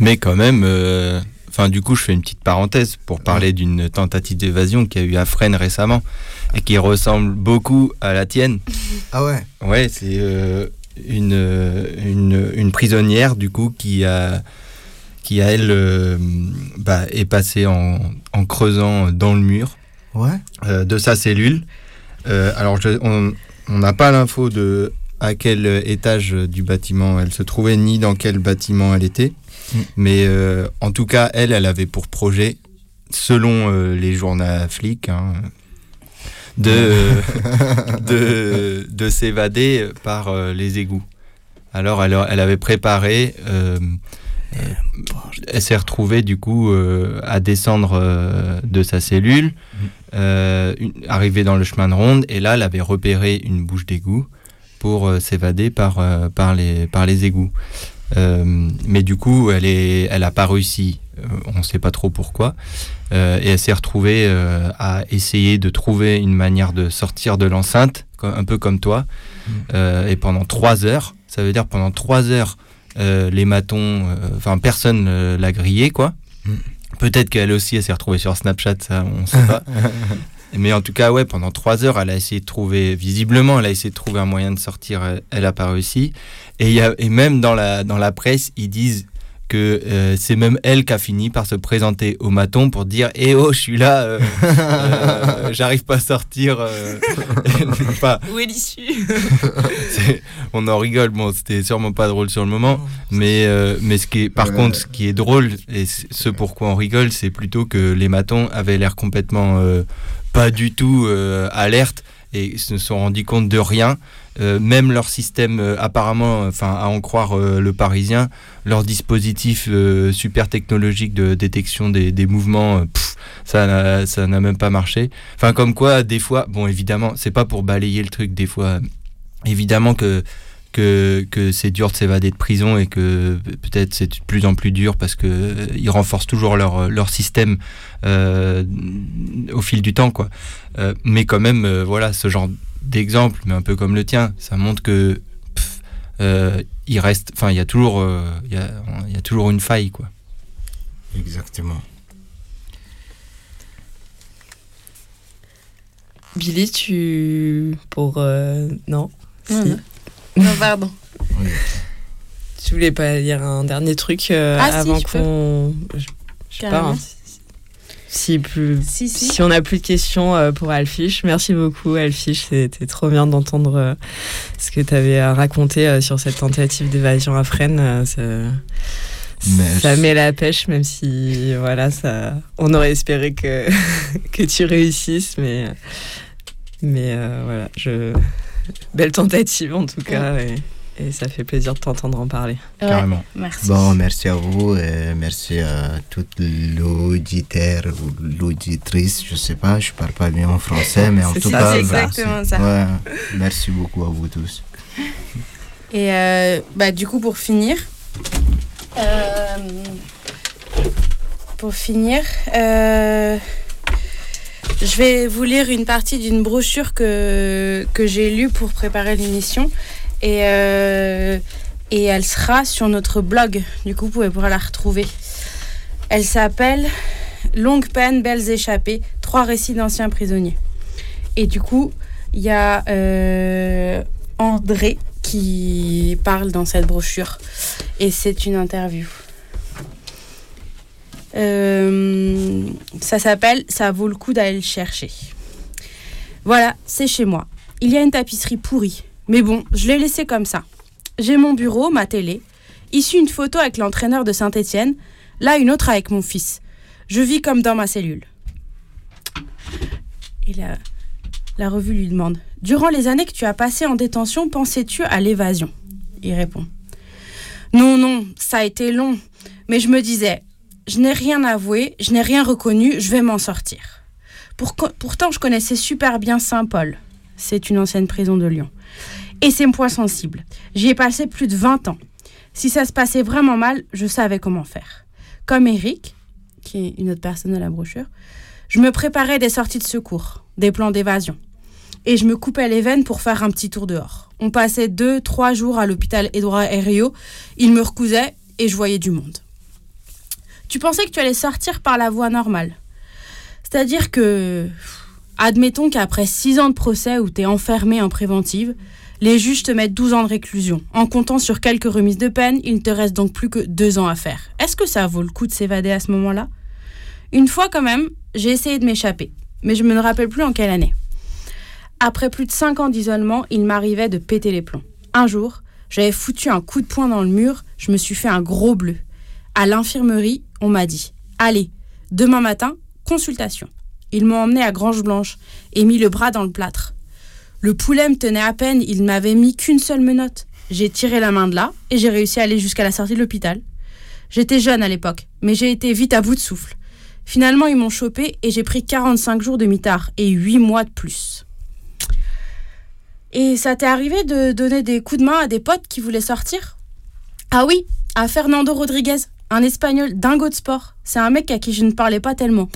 Mais quand même, euh, enfin du coup, je fais une petite parenthèse pour parler d'une tentative d'évasion qui a eu à Fresnes récemment et qui ressemble beaucoup à la tienne. Ah ouais Ouais, c'est euh, une, euh, une, une prisonnière du coup qui a qui a elle euh, bah, est passée en, en creusant dans le mur Ouais. euh, de sa cellule. Alors je- on n'a pas l'info de à quel étage du bâtiment elle se trouvait ni dans quel bâtiment elle était, Mm. mais euh, en tout cas elle elle avait pour projet, selon euh, les journaux flics, hein, de, de, de s'évader par euh, les égouts. Alors elle, elle avait préparé, euh, euh, elle s'est retrouvée du coup euh, à descendre de sa cellule, euh, une- arrivée dans le chemin de ronde, et là elle avait repéré une bouche d'égout pour s'évader par, par, les, par les égouts. Euh, mais du coup, elle est, elle a pas réussi. Euh, on ne sait pas trop pourquoi. Euh, et elle s'est retrouvée à essayer de trouver une manière de sortir de l'enceinte, un peu comme toi. Euh, et pendant trois heures, ça veut dire pendant trois heures, euh, les matons, euh, enfin personne euh, l'a grillé, quoi. Peut-être qu'elle aussi, elle s'est retrouvée sur Snapchat, ça, on sait pas. Mais en tout cas, ouais, pendant trois heures, elle a essayé de trouver, visiblement, elle a essayé de trouver un moyen de sortir, elle- elle n'a pas réussi. Et même dans la, dans la presse, ils disent que euh, c'est même elle qui a fini par se présenter au maton pour dire Eh oh, je suis là, euh, euh, j'arrive pas à sortir. euh, pas- Où est l'issue? On en rigole, bon, c'était sûrement pas drôle sur le moment, mais, euh, mais ce qui est, par contre, ce qui est drôle, et ce pourquoi on rigole, c'est plutôt que les matons avaient l'air complètement euh, pas du tout euh, alertes et se sont rendus compte de rien. Euh, même leur système, euh, apparemment, enfin, à en croire euh, le Parisien, leur dispositif super technologique de détection des, mouvements, ça n'a- ça n'a même pas marché. Enfin, comme quoi, des fois, bon, évidemment, c'est pas pour balayer le truc, des fois, évidemment que que, c'est dur de s'évader de prison et que peut-être c'est de plus en plus dur parce que ils renforcent toujours leur, leur système au fil du temps quoi. Mais quand même voilà ce genre d'exemple mais un peu comme le tien ça montre que pff, euh, il reste enfin il y a toujours euh, il y, a, il y a toujours une faille quoi. Exactement. Billy, tu. Pour. euh, Non? Non, Si. non. Non, pardon. Tu voulais pas dire un dernier truc euh, Ah, si, avant je peux. qu'on. Je, sais pas. Hein, si, plus, Si, si. si on n'a plus de questions euh, pour Alfish, merci beaucoup Alfish, c'était trop bien d'entendre euh, ce que tu avais à raconter euh, sur cette tentative d'évasion à Fresnes. ça- met la pêche, même si voilà, ça, on aurait espéré que, que tu réussisses, mais, mais euh, voilà, je, belle tentative en tout cas, et, et ça fait plaisir de t'entendre en parler. Ouais, Carrément. Merci. Bon, merci à vous et merci à toute l'auditeur ou l'auditrice. Je sais pas, je parle pas bien en français, mais en tout ça, cas, c'est merci. exactement ça. Ouais, merci beaucoup à vous tous. Et euh, bah, du coup, pour finir, euh, pour finir, euh, je vais vous lire une partie d'une brochure que, que j'ai lue pour préparer l'émission. Et, euh, et elle sera sur notre blog. Du coup, vous pouvez la retrouver. Elle s'appelle Longue peine, belles échappées, trois récits d'anciens prisonniers. Et du coup, il y a euh, André qui parle dans cette brochure. Et c'est une interview. Euh, ça s'appelle Ça vaut le coup d'aller le chercher. Voilà, c'est chez moi. Il y a une tapisserie pourrie. Mais bon, je l'ai laissée comme ça. J'ai mon bureau, ma télé. Ici une photo avec l'entraîneur de Saint-Étienne. Là une autre avec mon fils. Je vis comme dans ma cellule. Et la, la revue lui demande Durant les années que tu as passées en détention, pensais-tu à l'évasion? Il répond Non, non, ça a été long. Mais je me disais Je n'ai rien avoué, je n'ai rien reconnu, je vais m'en sortir. Pourtant, je connaissais super bien Saint-Paul. C'est une ancienne prison de Lyon. Et c'est mon point sensible. J'y ai passé plus de 20 ans. Si ça se passait vraiment mal, je savais comment faire. Comme Eric, qui est une autre personne de la brochure, je me préparais des sorties de secours, des plans d'évasion. Et je me coupais les veines pour faire un petit tour dehors. On passait deux, trois jours à l'hôpital Édouard Herriot. Il me recousait et je voyais du monde. Tu pensais que tu allais sortir par la voie normale. C'est-à-dire que, admettons qu'après 6 ans de procès où tu es enfermé en préventive, les juges te mettent 12 ans de réclusion. En comptant sur quelques remises de peine, il ne te reste donc plus que 2 ans à faire. Est-ce que ça vaut le coup de s'évader à ce moment-là? Une fois quand même, j'ai essayé de m'échapper, mais je me rappelle plus en quelle année. Après plus de 5 ans d'isolement, il m'arrivait de péter les plombs. Un jour, j'avais foutu un coup de poing dans le mur, je me suis fait un gros bleu. À l'infirmerie, on m'a dit Allez, demain matin, consultation. Ils m'ont emmené à Grange Blanche et mis le bras dans le plâtre. Le poulet me tenait à peine, il m'avait mis qu'une seule menotte. J'ai tiré la main de là et j'ai réussi à aller jusqu'à la sortie de l'hôpital. J'étais jeune à l'époque, mais j'ai été vite à bout de souffle. Finalement, ils m'ont chopé et j'ai pris 45 jours de mitard et 8 mois de plus. Et ça t'est arrivé de donner des coups de main à des potes qui voulaient sortir? Ah oui, à Fernando Rodriguez, un espagnol dingo de sport. C'est un mec à qui je ne parlais pas tellement.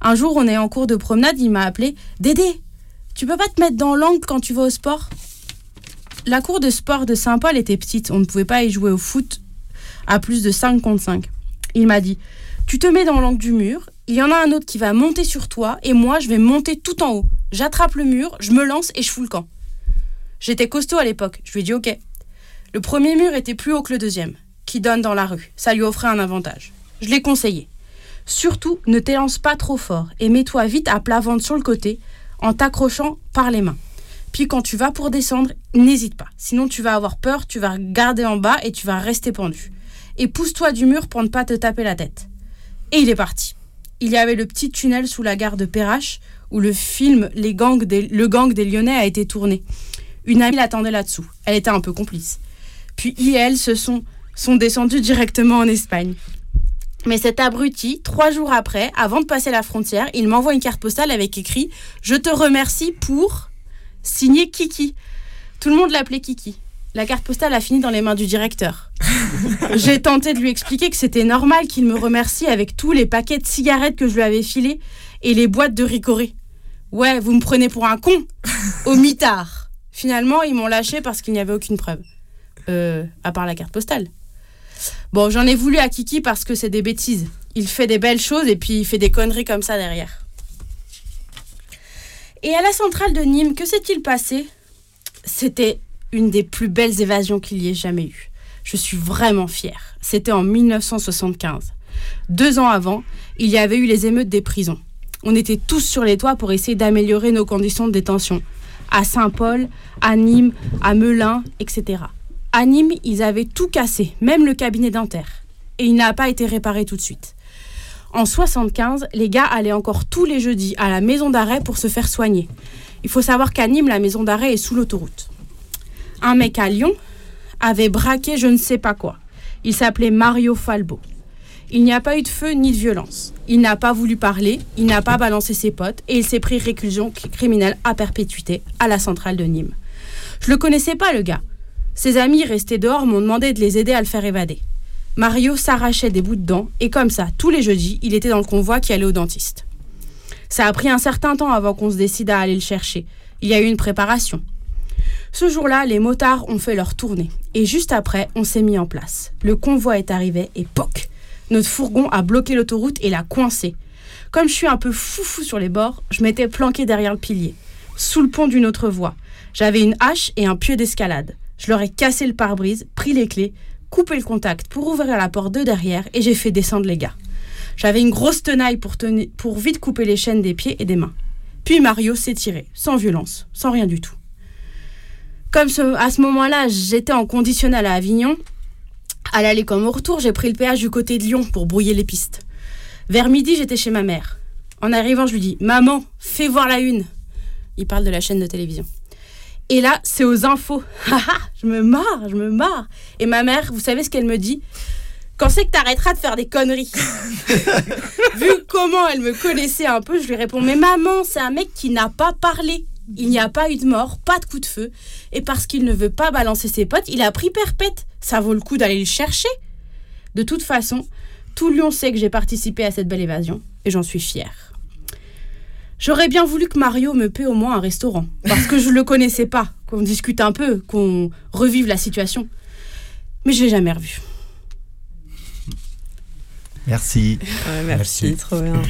Un jour, on est en cours de promenade, il m'a appelé Dédé, tu peux pas te mettre dans l'angle quand tu vas au sport? La cour de sport de Saint-Paul était petite, on ne pouvait pas y jouer au foot à plus de 5 contre 5. Il m'a dit Tu te mets dans l'angle du mur, il y en a un autre qui va monter sur toi et moi je vais monter tout en haut. J'attrape le mur, je me lance et je fous le camp. J'étais costaud à l'époque, je lui ai dit ok. Le premier mur était plus haut que le deuxième, qui donne dans la rue. Ça lui offrait un avantage. Je l'ai conseillé. Surtout, ne t'élance pas trop fort et mets-toi vite à plat ventre sur le côté en t'accrochant par les mains. Puis quand tu vas pour descendre, n'hésite pas. Sinon tu vas avoir peur, tu vas regarder en bas et tu vas rester pendu. Et pousse-toi du mur pour ne pas te taper la tête. Et il est parti. Il y avait le petit tunnel sous la gare de Perrache où le film Les gangs des, Le gang des Lyonnais a été tourné. Une amie l'attendait là-dessous. Elle était un peu complice. Puis il et elle se sont, sont descendus directement en Espagne. Mais cet abruti, trois jours après, avant de passer la frontière, il m'envoie une carte postale avec écrit Je te remercie pour signer Kiki. Tout le monde l'appelait Kiki. La carte postale a fini dans les mains du directeur. J'ai tenté de lui expliquer que c'était normal qu'il me remercie avec tous les paquets de cigarettes que je lui avais filés et les boîtes de ricoré. Ouais, vous me prenez pour un con Au mitard. Finalement, ils m'ont lâché parce qu'il n'y avait aucune preuve. Euh, à part la carte postale. Bon, j'en ai voulu à Kiki parce que c'est des bêtises. Il fait des belles choses et puis il fait des conneries comme ça derrière. Et à la centrale de Nîmes, que s'est-il passé? C'était une des plus belles évasions qu'il y ait jamais eu. Je suis vraiment fière. C'était en 1975. Deux ans avant, il y avait eu les émeutes des prisons. On était tous sur les toits pour essayer d'améliorer nos conditions de détention. À Saint-Paul, à Nîmes, à Melun, etc. À Nîmes, ils avaient tout cassé, même le cabinet dentaire. Et il n'a pas été réparé tout de suite. En 75, les gars allaient encore tous les jeudis à la maison d'arrêt pour se faire soigner. Il faut savoir qu'à Nîmes, la maison d'arrêt est sous l'autoroute. Un mec à Lyon avait braqué je ne sais pas quoi. Il s'appelait Mario Falbo. Il n'y a pas eu de feu ni de violence. Il n'a pas voulu parler, il n'a pas balancé ses potes et il s'est pris réclusion criminelle à perpétuité à la centrale de Nîmes. Je le connaissais pas le gars. Ses amis restés dehors m'ont demandé de les aider à le faire évader. Mario s'arrachait des bouts de dents et comme ça, tous les jeudis, il était dans le convoi qui allait au dentiste. Ça a pris un certain temps avant qu'on se décide à aller le chercher. Il y a eu une préparation. Ce jour-là, les motards ont fait leur tournée. Et juste après, on s'est mis en place. Le convoi est arrivé et poc Notre fourgon a bloqué l'autoroute et l'a coincé. Comme je suis un peu foufou sur les bords, je m'étais planqué derrière le pilier, sous le pont d'une autre voie. J'avais une hache et un pieu d'escalade. Je leur ai cassé le pare-brise, pris les clés, coupé le contact pour ouvrir la porte de derrière et j'ai fait descendre les gars. J'avais une grosse tenaille pour, vite couper les chaînes des pieds et des mains. Puis Mario s'est tiré, sans violence, sans rien du tout. Comme à ce moment-là, j'étais en conditionnel à Avignon, à l'aller comme au retour, j'ai pris le péage du côté de Lyon pour brouiller les pistes. Vers midi, j'étais chez ma mère. En arrivant, je lui dis Maman, fais voir la une. Il parle de la chaîne de télévision. Et là, c'est aux infos. Haha, je me marre, je me marre. Et ma mère, vous savez ce qu'elle me dit? Quand c'est que t'arrêteras de faire des conneries Vu comment elle me connaissait un peu, je lui réponds Mais maman, c'est un mec qui n'a pas parlé. Il n'y a pas eu de mort, pas de coup de feu. Et parce qu'il ne veut pas balancer ses potes, il a pris perpète. Ça vaut le coup d'aller le chercher. De toute façon, tout Lyon sait que j'ai participé à cette belle évasion. Et j'en suis fière. J'aurais bien voulu que Mario me paie au moins un restaurant. Parce que je le connaissais pas. Qu'on discute un peu, qu'on revive la situation. Mais je l'ai jamais revu. Merci. Ouais, merci, trop bien.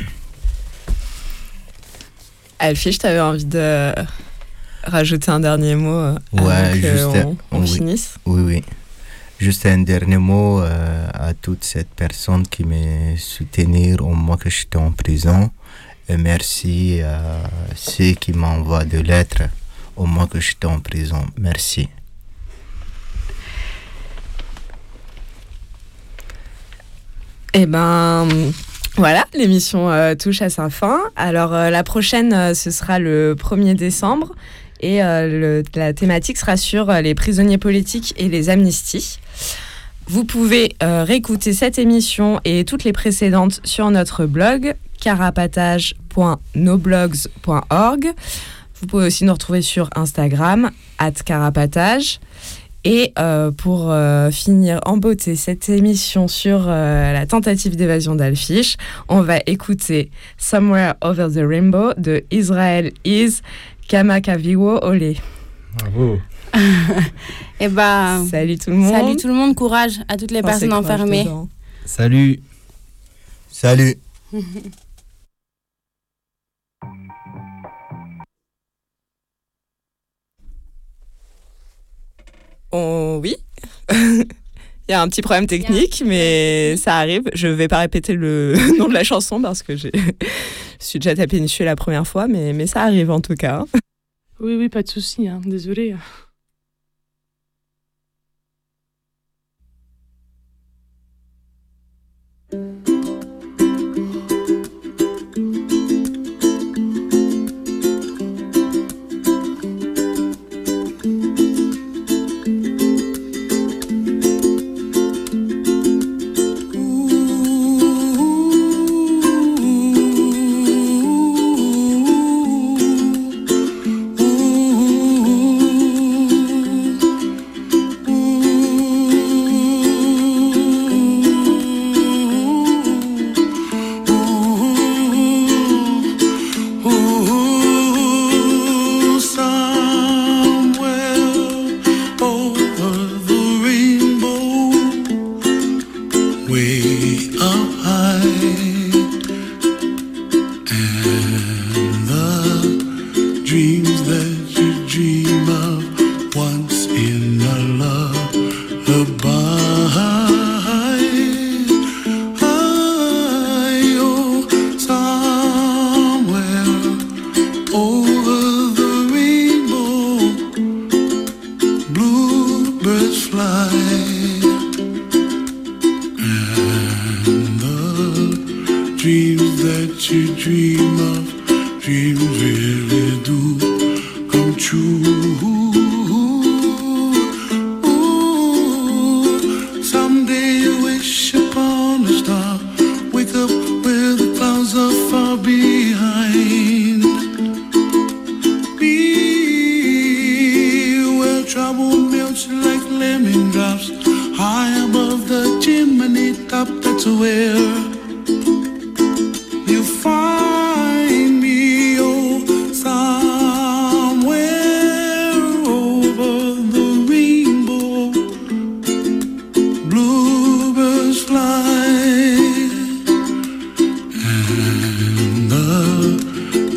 Alfie, je t'avais envie de rajouter un dernier mot euh, Ouais, avant que juste on, on oui. finisse. Oui, oui. Juste un dernier mot euh, à toutes ces personnes qui me soutenaient au mois que j'étais en prison. Merci à ceux qui m'envoient de lettres au mois que j'étais en prison. Merci. Eh ben, voilà, l'émission euh, touche à sa fin. Alors, euh, la prochaine, euh, ce sera le 1er décembre. Et la thématique sera sur les prisonniers politiques et les amnisties. Vous pouvez réécouter cette émission et toutes les précédentes sur notre blog carapatage.noblogs.org. Vous pouvez aussi nous retrouver sur Instagram, carapatage. Et euh, pour euh, finir en beauté cette émission sur euh, la tentative d'évasion d'Alfish, on va écouter Somewhere Over the Rainbow de Israel Is Kamakaviwo Ole. Bravo. Et bah, salut tout le monde. Salut tout le monde, courage à toutes les Pensez personnes enfermées. dedans. Salut. Salut. On- Oui. Il y a un petit problème technique, mais ça arrive. Je vais pas répéter le nom de la chanson parce que je suis déjà tapé dessus la première fois, mais, mais ça arrive en tout cas. Oui, oui, pas de souci, hein. désolé.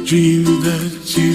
dream that you